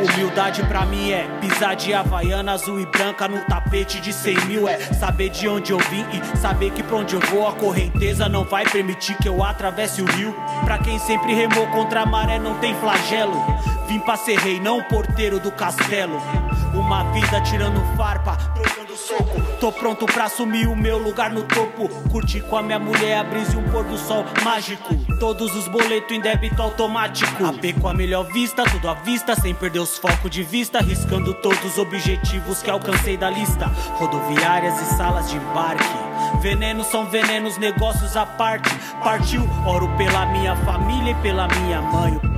Humildade pra mim é pisar de havaiana azul e branca num tapete de 100 mil. É saber de onde eu vim e saber que pra onde eu vou a correnteza não vai permitir que eu atravesse o rio. Pra quem sempre remou contra a maré não tem flagelo. Vim pra ser rei, não porteiro do castelo. Uma vida tirando farpa, trocando soco. Tô pronto pra assumir o meu lugar no topo. Curtir com a minha mulher a brisa e um pôr do sol mágico. Todos os boletos em débito automático. AP com a melhor vista, tudo à vista, sem perder os focos de vista. Riscando todos os objetivos que alcancei da lista. Rodoviárias e salas de embarque. Venenos são venenos, negócios à parte. Partiu, oro pela minha família e pela minha mãe.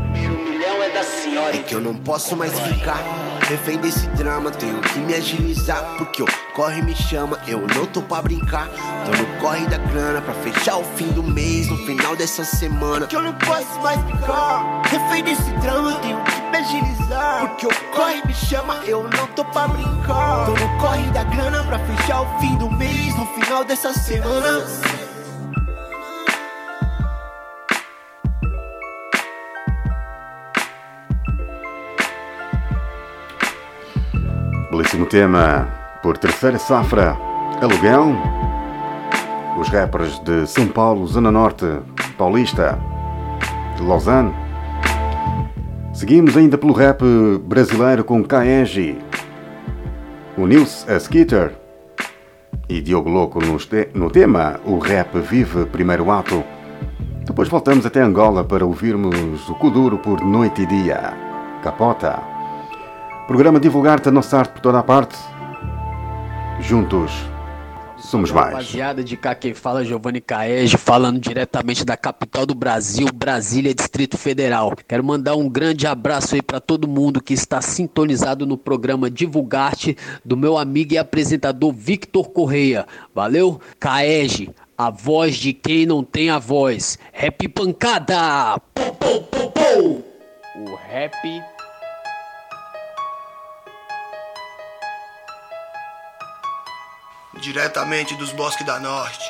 Da senhora. É que eu não posso mais ficar refém desse drama. Tenho que me agilizar, porque o corre me chama. Eu não tô pra brincar. Tô no corre da grana pra fechar o fim do mês, no final dessa semana. É que eu não posso mais ficar refém desse drama. Tenho que me agilizar, porque o corre me chama. Eu não tô pra brincar. Tô no corre da grana pra fechar o fim do mês, no final dessa semana. Belíssimo tema por terceira safra, Aluguel. Os rappers de São Paulo, Zona Norte, Paulista, de Lausanne. Seguimos ainda pelo rap brasileiro com Kaegi, o Nils a Skitter e Diogo Louco no, no tema O Rap Vive Primeiro Ato. Depois voltamos até Angola para ouvirmos o Kuduro por Noite e Dia. Capota. Programa Divulgar-te a nossa arte por toda a parte. Juntos somos mais. Rapaziada de cá quem fala é Giovanni Caege, falando diretamente da capital do Brasil, Brasília, Distrito Federal. Quero mandar um grande abraço aí para todo mundo que está sintonizado no programa Divulgarte do meu amigo e apresentador Victor Correia. Valeu? Caege, a voz de quem não tem a voz. Rap pancada! Pou, pou, pou, pou. O rap diretamente dos bosques da norte.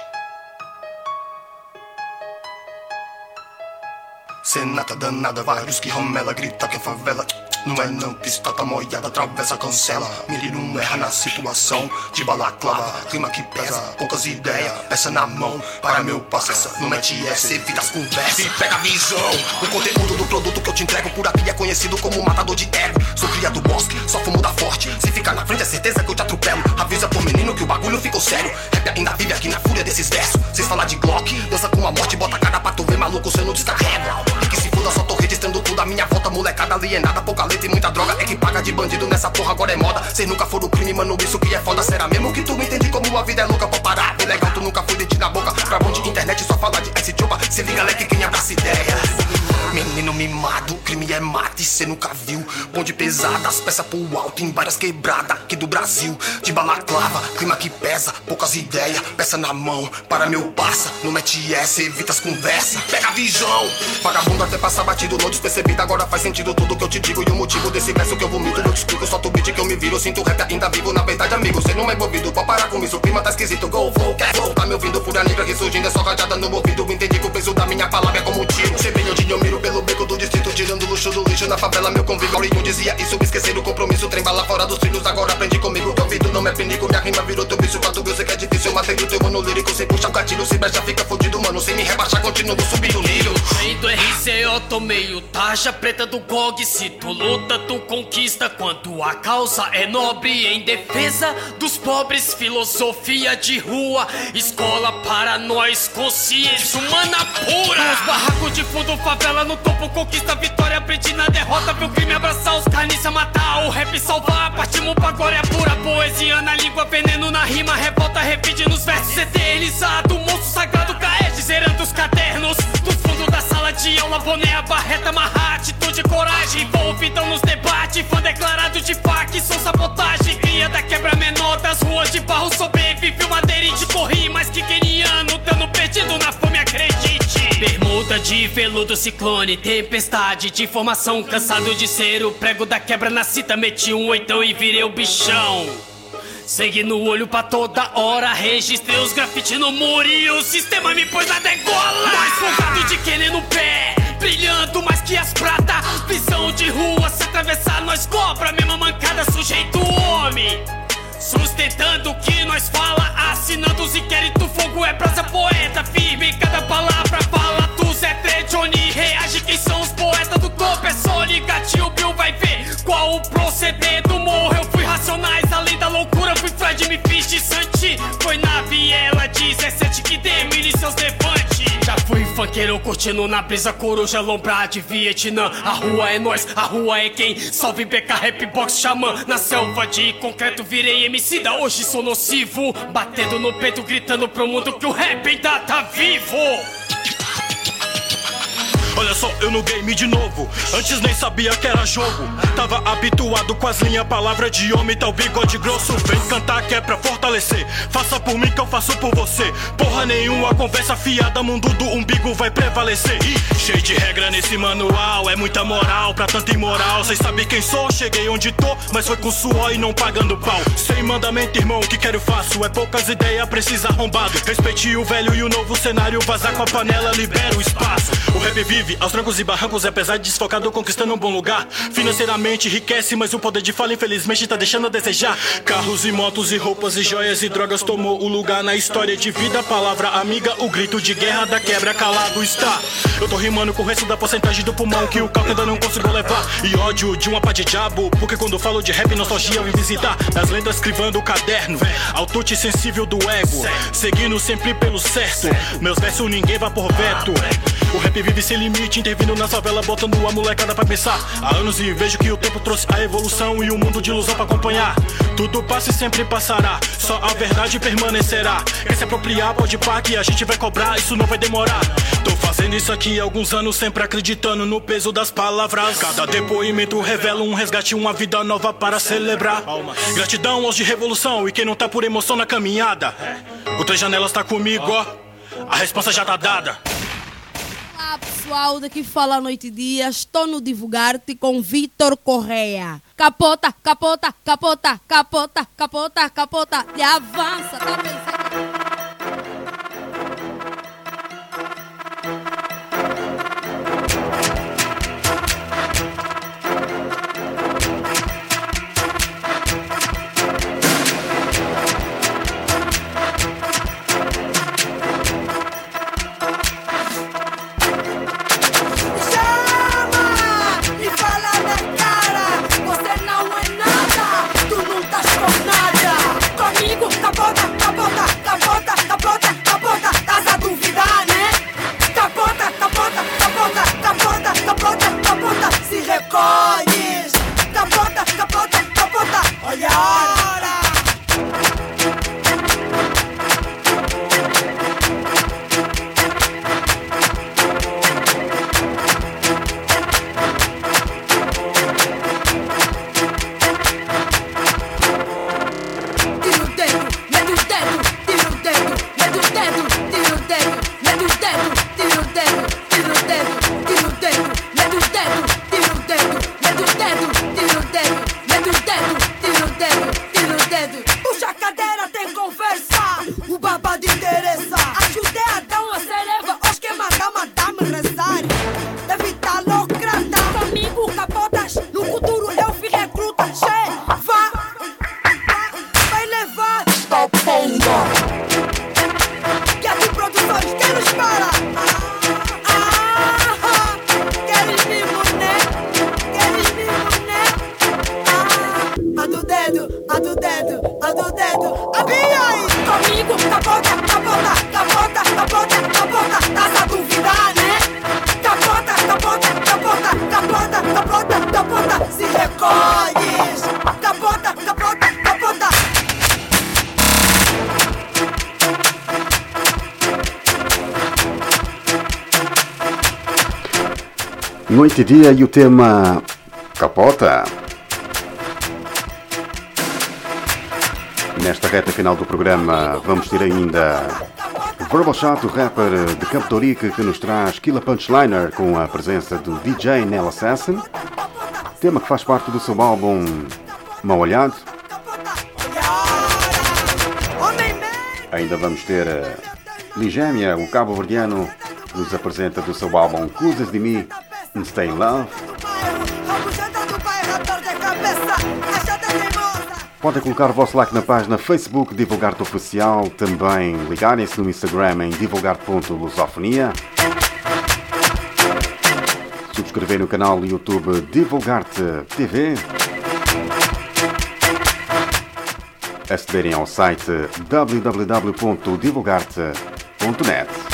Senata danada, vários que ramela, grita que é favela. Não é não, pista tá molhada, atravessa, cancela. Miri não erra na situação de balaclava. Clima que pesa, poucas ideias, peça na mão. Para meu parceiro, não mete essa, evita as conversas. E pega a visão. O conteúdo do produto que eu te entrego por aqui é conhecido como matador de ego. Sou cria do bosque, só fumo da forte. Se ficar na frente é certeza que eu te atropelo. Avisa pro menino que o bagulho ficou sério. Rap ainda vive aqui na fúria desses versos. Cês falar de Glock, dança com a morte, bota a cara pra tu ver maluco, cê não descarrega. E que se foda, só registrando tudo a minha volta, molecada alienada, pouca letra e muita droga. É que paga de bandido nessa porra, agora é moda. Cê nunca for o crime, mano, isso que é foda. Será mesmo que tu me entende como a vida é louca pra parar? Bem legal, tu nunca foi dente na boca. Pra de internet, só falar de S Chopa. Se liga, leque, quem abraça ideias. Menino mimado, crime é mate, cê nunca viu. Bonde pesada, as peças pro alto, em várias quebradas aqui do Brasil. De balaclava, clima que pesa, poucas ideias, peça na mão. Para meu parça, não mete essa, evita as conversa. Pega visão, vagabundo até passar batido, não despercebido. Agora faz sentido tudo que eu te digo. E o motivo desse verso que eu vomito, eu te explico. Solta o beat que eu me viro, sinto rap ainda vivo. Na verdade, amigo, cê não é envolvido, pode parar com isso. O clima tá esquisito, go, vou, quer, vou. Tá me ouvindo, fúria negra ressurgindo, é só rajada no ouvido. Entendi que o peso da minha palavra é como um tiro. Cê vem onde eu miro pelo beco do distrito, tirando luxo do lixo na favela. Meu convívio, Aurinho dizia isso, esquecer o compromisso. Trem bala fora dos trilhos, agora aprende comigo. Que ouvido não é penico, minha rima virou teu vício. Quatro mil, sei que é difícil. Eu matei o teu ano lírico, sem puxar o gatilho. Se brecha, fica fudido, mano. Sem me rebaixar, continuo subindo o. Vem do RCO, tomei meio taxa preta do GOG. Se tu luta, tu conquista. Quando a causa é nobre, em defesa dos pobres. Filosofia de rua, escola para nós, consciência humana pura. Os barracos de fundo, favela no topo, conquista, vitória. Aprendi na derrota, viu crime abraçar os carniça, matar. O rap salvar, partimos pra glória pura. Poesia na língua, veneno na rima, revolta, revide nos versos. Eternizado, monstro sagrado, caete, zerando os cadernos. Da sala de aula, boné, a barreta, marra, atitude, coragem. Envolvidão nos debates, fã declarado de fac, sou sabotagem. Cria da quebra menor das ruas de barro, sobrevive uma aderente, corri mais que queniano, dano perdido na fome, acredite. Bermuda de veludo, ciclone, tempestade de formação, cansado de ser o prego da quebra na cita, meti um oitão e virei o bichão. Segui no olho pra toda hora, registrei os grafite no muro e o sistema me pôs na degola. Mais folgado de querer no pé, brilhando mais que as prata. Visão de rua, se atravessar nós cobra, mesma mancada, sujeito homem. Sustentando o que nós fala, assinando os inquéritos, fogo é brasa, poeta firme, cada palavra fala. Zé Tre, Johnny, reage quem são os poetas do topo, é só ligar, tio Bill vai ver qual o proceder do morro. Eu fui racionais, além da loucura, fui Fred, me fiz de Santi. Foi na viela 17 que demine seus levantes. Já fui funkeiro curtindo na brisa, coruja lombrar de Vietnã. A rua é nós, a rua é quem salve BK, rap box, xamã. Na selva de concreto virei emicida, hoje sou nocivo. Batendo no peito, gritando pro mundo que o rap ainda tá vivo. Olha só, eu no game de novo. Antes nem sabia que era jogo. Tava habituado com as linhas, palavra de homem, tal bigode grosso. Vem cantar que é pra fortalecer. Faça por mim que eu faço por você. Porra nenhuma, conversa fiada, mundo do umbigo vai prevalecer. Ih, cheio de regra nesse manual, é muita moral pra tanta imoral. Cês sabem quem sou, cheguei onde tô, mas foi com suor e não pagando pau. Sem mandamento, irmão, o que quero faço. É poucas ideias, precisa arrombado. Respeite o velho e o novo cenário, vazar com a panela, libera o espaço. O rap vive aos trancos e barrancos, apesar de desfocado, conquistando um bom lugar. Financeiramente enriquece, mas o poder de fala, infelizmente, tá deixando a desejar. Carros e motos e roupas e joias e drogas tomou o lugar na história de vida. Palavra amiga, o grito de guerra da quebra calado está. Eu tô rimando com o resto da porcentagem do pulmão que o cálculo ainda não consigo levar. E ódio de uma pá de diabo, porque quando falo de rap, nostalgia vem visitar. Nas letras escrevendo o caderno, altute sensível do ego, seguindo sempre pelo certo. Meus versos ninguém vai por veto. O rap vive sem limite, intervindo na favela, botando a molecada pra pensar. Há anos e vejo que o tempo trouxe a evolução e o mundo de ilusão pra acompanhar. Tudo passa e sempre passará, só a verdade permanecerá. Quer se apropriar, pode pá que a gente vai cobrar, isso não vai demorar. Tô fazendo isso aqui há alguns anos, sempre acreditando no peso das palavras. Cada depoimento revela um resgate, uma vida nova para celebrar. Gratidão aos de revolução e quem não tá por emoção na caminhada. O Três Janelas tá comigo, ó. A resposta já tá dada. Pessoal, daqui fala noite e dia. Estou no Divulgar-te com Vitor Correia. Capota, capota, capota, capota, capota, capota. E avança, tá pensando? recolhes. Capota, capota, capota, olha a hora. Noite e dia e o tema Capota. Nesta reta final do programa vamos ter ainda Verbal Shot, o rapper de Campo Torique que nos traz Killa Punchliner com a presença do DJ Nell Assassin. Tema que faz parte do seu álbum Mal Olhado. Ainda vamos ter eh, Ligémia, o cabo-verdiano, nos apresenta do seu álbum Coisas de Mim Stay in Love. Podem colocar o vosso like na página Facebook Divulgarte Oficial, também ligarem-se no Instagram em divulgar.lusofonia. Subscrever no canal YouTube Divulgarte TV. Acederem ao site www.divulgarte.net.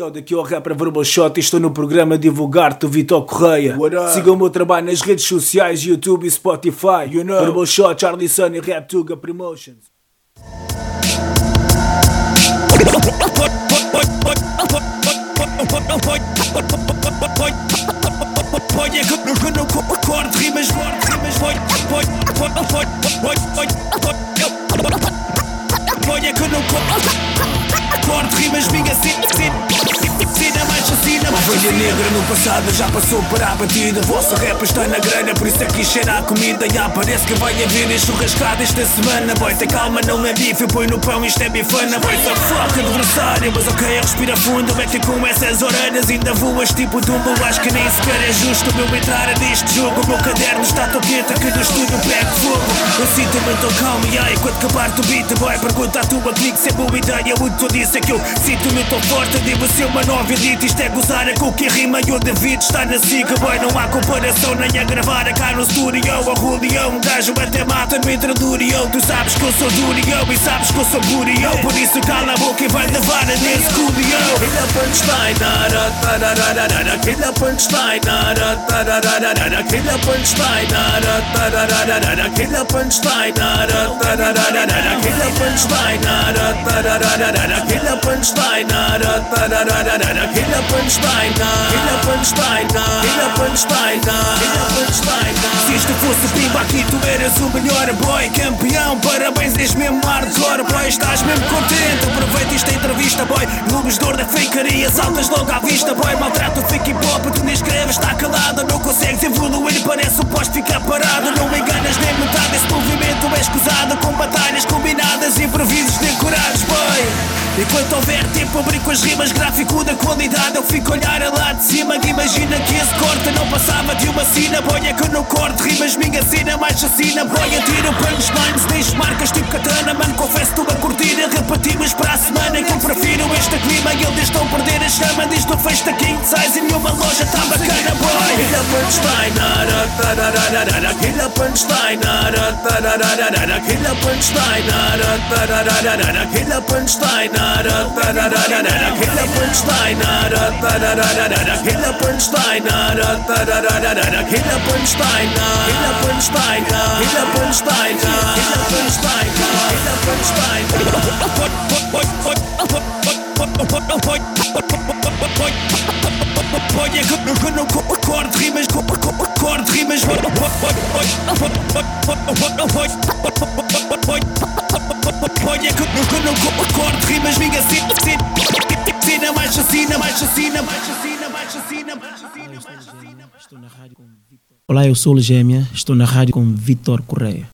Yo, daqui ao rapper Verbal Shot e estou no programa Divulgar-te, o Vitor Correia. Sigam o meu trabalho nas redes sociais, YouTube e Spotify. You know. Verbal Shot, Charlie Sun e Rap Tuga Promotions. Põe que rimas, rimas, corte rimas, minha cena assassina. Ovelha negra no passado já passou para a batida. Vossa rap está na grana, por isso é que cheira a comida. Já parece que vai haver churrascada esta semana. Boy, tem calma, não é bife, põe no pão, isto é bifana. Boy, só foca adversário, mas ok, respira fundo. Mete com essas orelhas, ainda voas tipo dumbo. Acho que nem sequer é justo o meu entrar neste jogo. O meu caderno está tão quente que no estúdio pego fogo. Eu sinto-me tão calmo, e aí, quando acabar tu beat, boy, pergunta à tua clique se é boa ideia. O que tu disse é que eu sinto-me tão forte, devo ser uma nova elite. Isto é gozar, é com que rima e o David está na siga, boy. Não há comparação, nem a gravar é cá no estúdio. A Julio, um gajo até mata-me entre durio. Tu sabes que eu sou durio e sabes que eu sou burio. Por isso cala a boca e vai levar nesse cudio. Killa punchline, nada, tarararara. Killa punchline, nada, tarararara. Killa punchline, nada, tarararara. Killa punchline, nada, tarararara. Killa punchline, nada, tarararara. Killa punchline, nada, tarararara. Killa punchline, Killa punchline, Killa punchline, Killa punchline. Se isto fosse pimba aqui, tu eras o melhor boy, campeão. Parabéns, és mesmo hardcore, boy. Estás mesmo contente. Aproveita esta entrevista, boy. Lubes de dor da saltas logo à vista, boy. Maltrato o fake hip hop, tu nem escreves, está calada. Não consegues evoluir, parece um posto ficar parado. Não enganas nem metade desse movimento é escusado. Com batalhas combinadas, improvisos decorados, boy. Enquanto houver tempo, eu brinco as rimas, gráfico da qualidade. Eu fico a olhar lá de cima, que imagina que esse corte não passava de uma sina. Boia que eu não corto, rimas minha cena mais chacina. Boia, tiro punchlines, deixo marcas tipo katana. Mano, confesso, estou a curtir, repetimos para a semana. Que eu prefiro este clima e eles estão a perder a chama. Diz do festa king size e nenhuma loja tá bacana, boy. Tarararara. Killa punchline, nada, tarararara. Tarararara. Killa punchline, nada, tarararara. Tarararara. Killa punchline, punchline, Killa punchline, Killa punchline, Killa Põe que não corte rimas, corte rimas. Não corte rimas, minha cena mais chacina, mais chacina, mais chacina, mais chacina, mais chacina. Olá, eu sou o Gêmea, estou na rádio com Vitor Correia.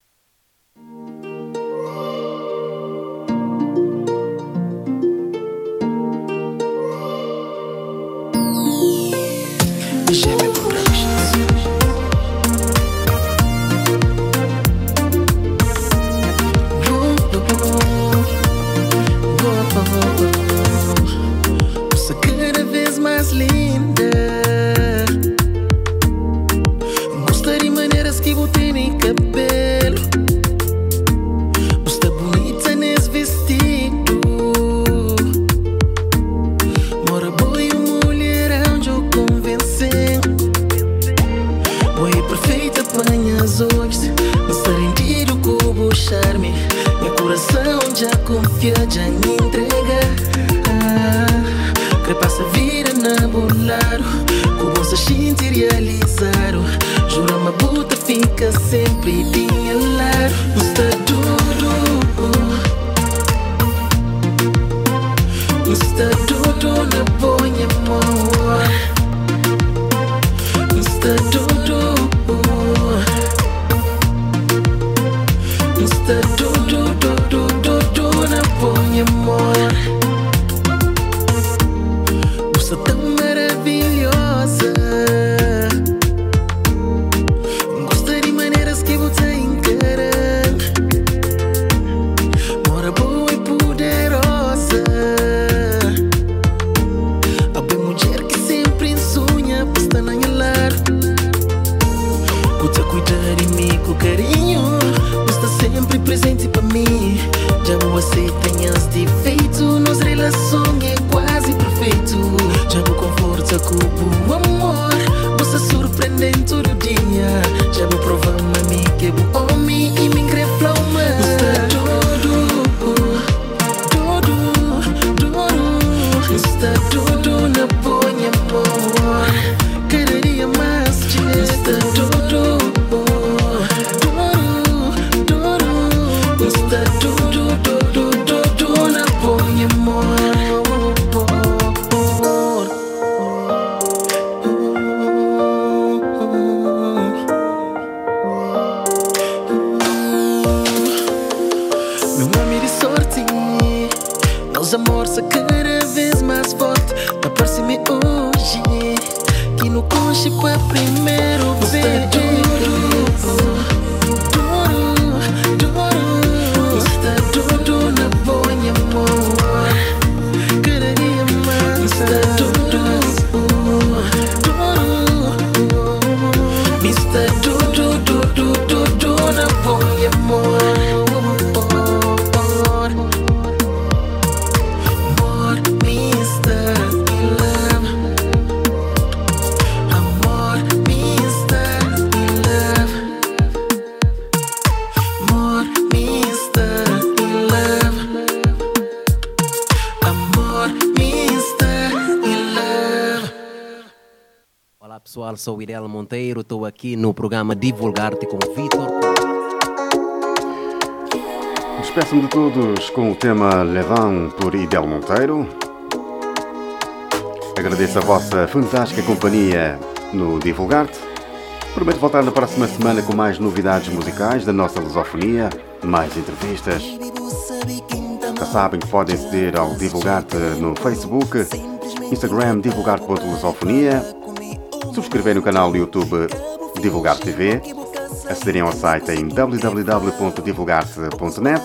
Monteiro, estou aqui no programa Divulgar-te com Vitor. Despeço-me de todos com o tema Levan por Idel Monteiro. Agradeço a vossa fantástica companhia no Divulgar-te. Prometo voltar na próxima semana com mais novidades musicais da nossa lusofonia, mais entrevistas. Já sabem que podem aceder ao Divulgar-te no Facebook, Instagram Divulgar.lusofonia, subscrever no canal do YouTube Divulgar TV, acederem ao site em www.divulgarte.net.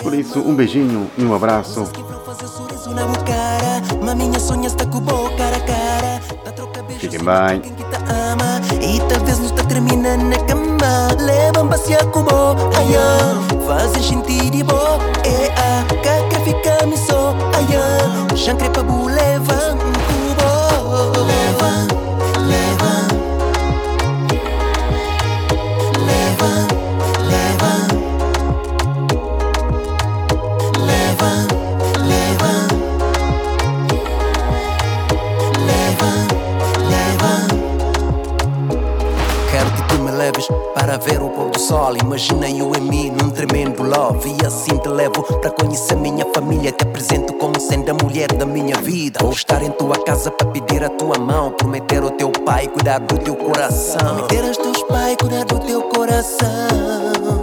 Por isso, um beijinho e um abraço. na bucara Maminha sonha está sol. Imagina eu em mim num tremendo love. E assim te levo para conhecer minha família. Te apresento como sendo a mulher da minha vida. Vou estar em tua casa para pedir a tua mão. Prometer ao teu pai cuidar do teu coração. Prometer aos teus pais cuidar do teu coração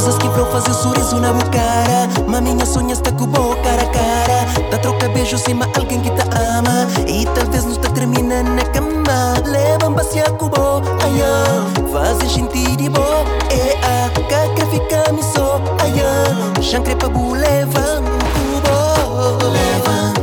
Coisas que pra eu fazer o sorriso na minha cara. Mas minha sonha está com boa cara a cara. Tá troca beijo cima alguém que te ama. E talvez não está termina na cama. Levam passear com cubo, ai Fazem sentir de boa, é a caca fica me só, ai Chancre pra bu, levam cubo. Levam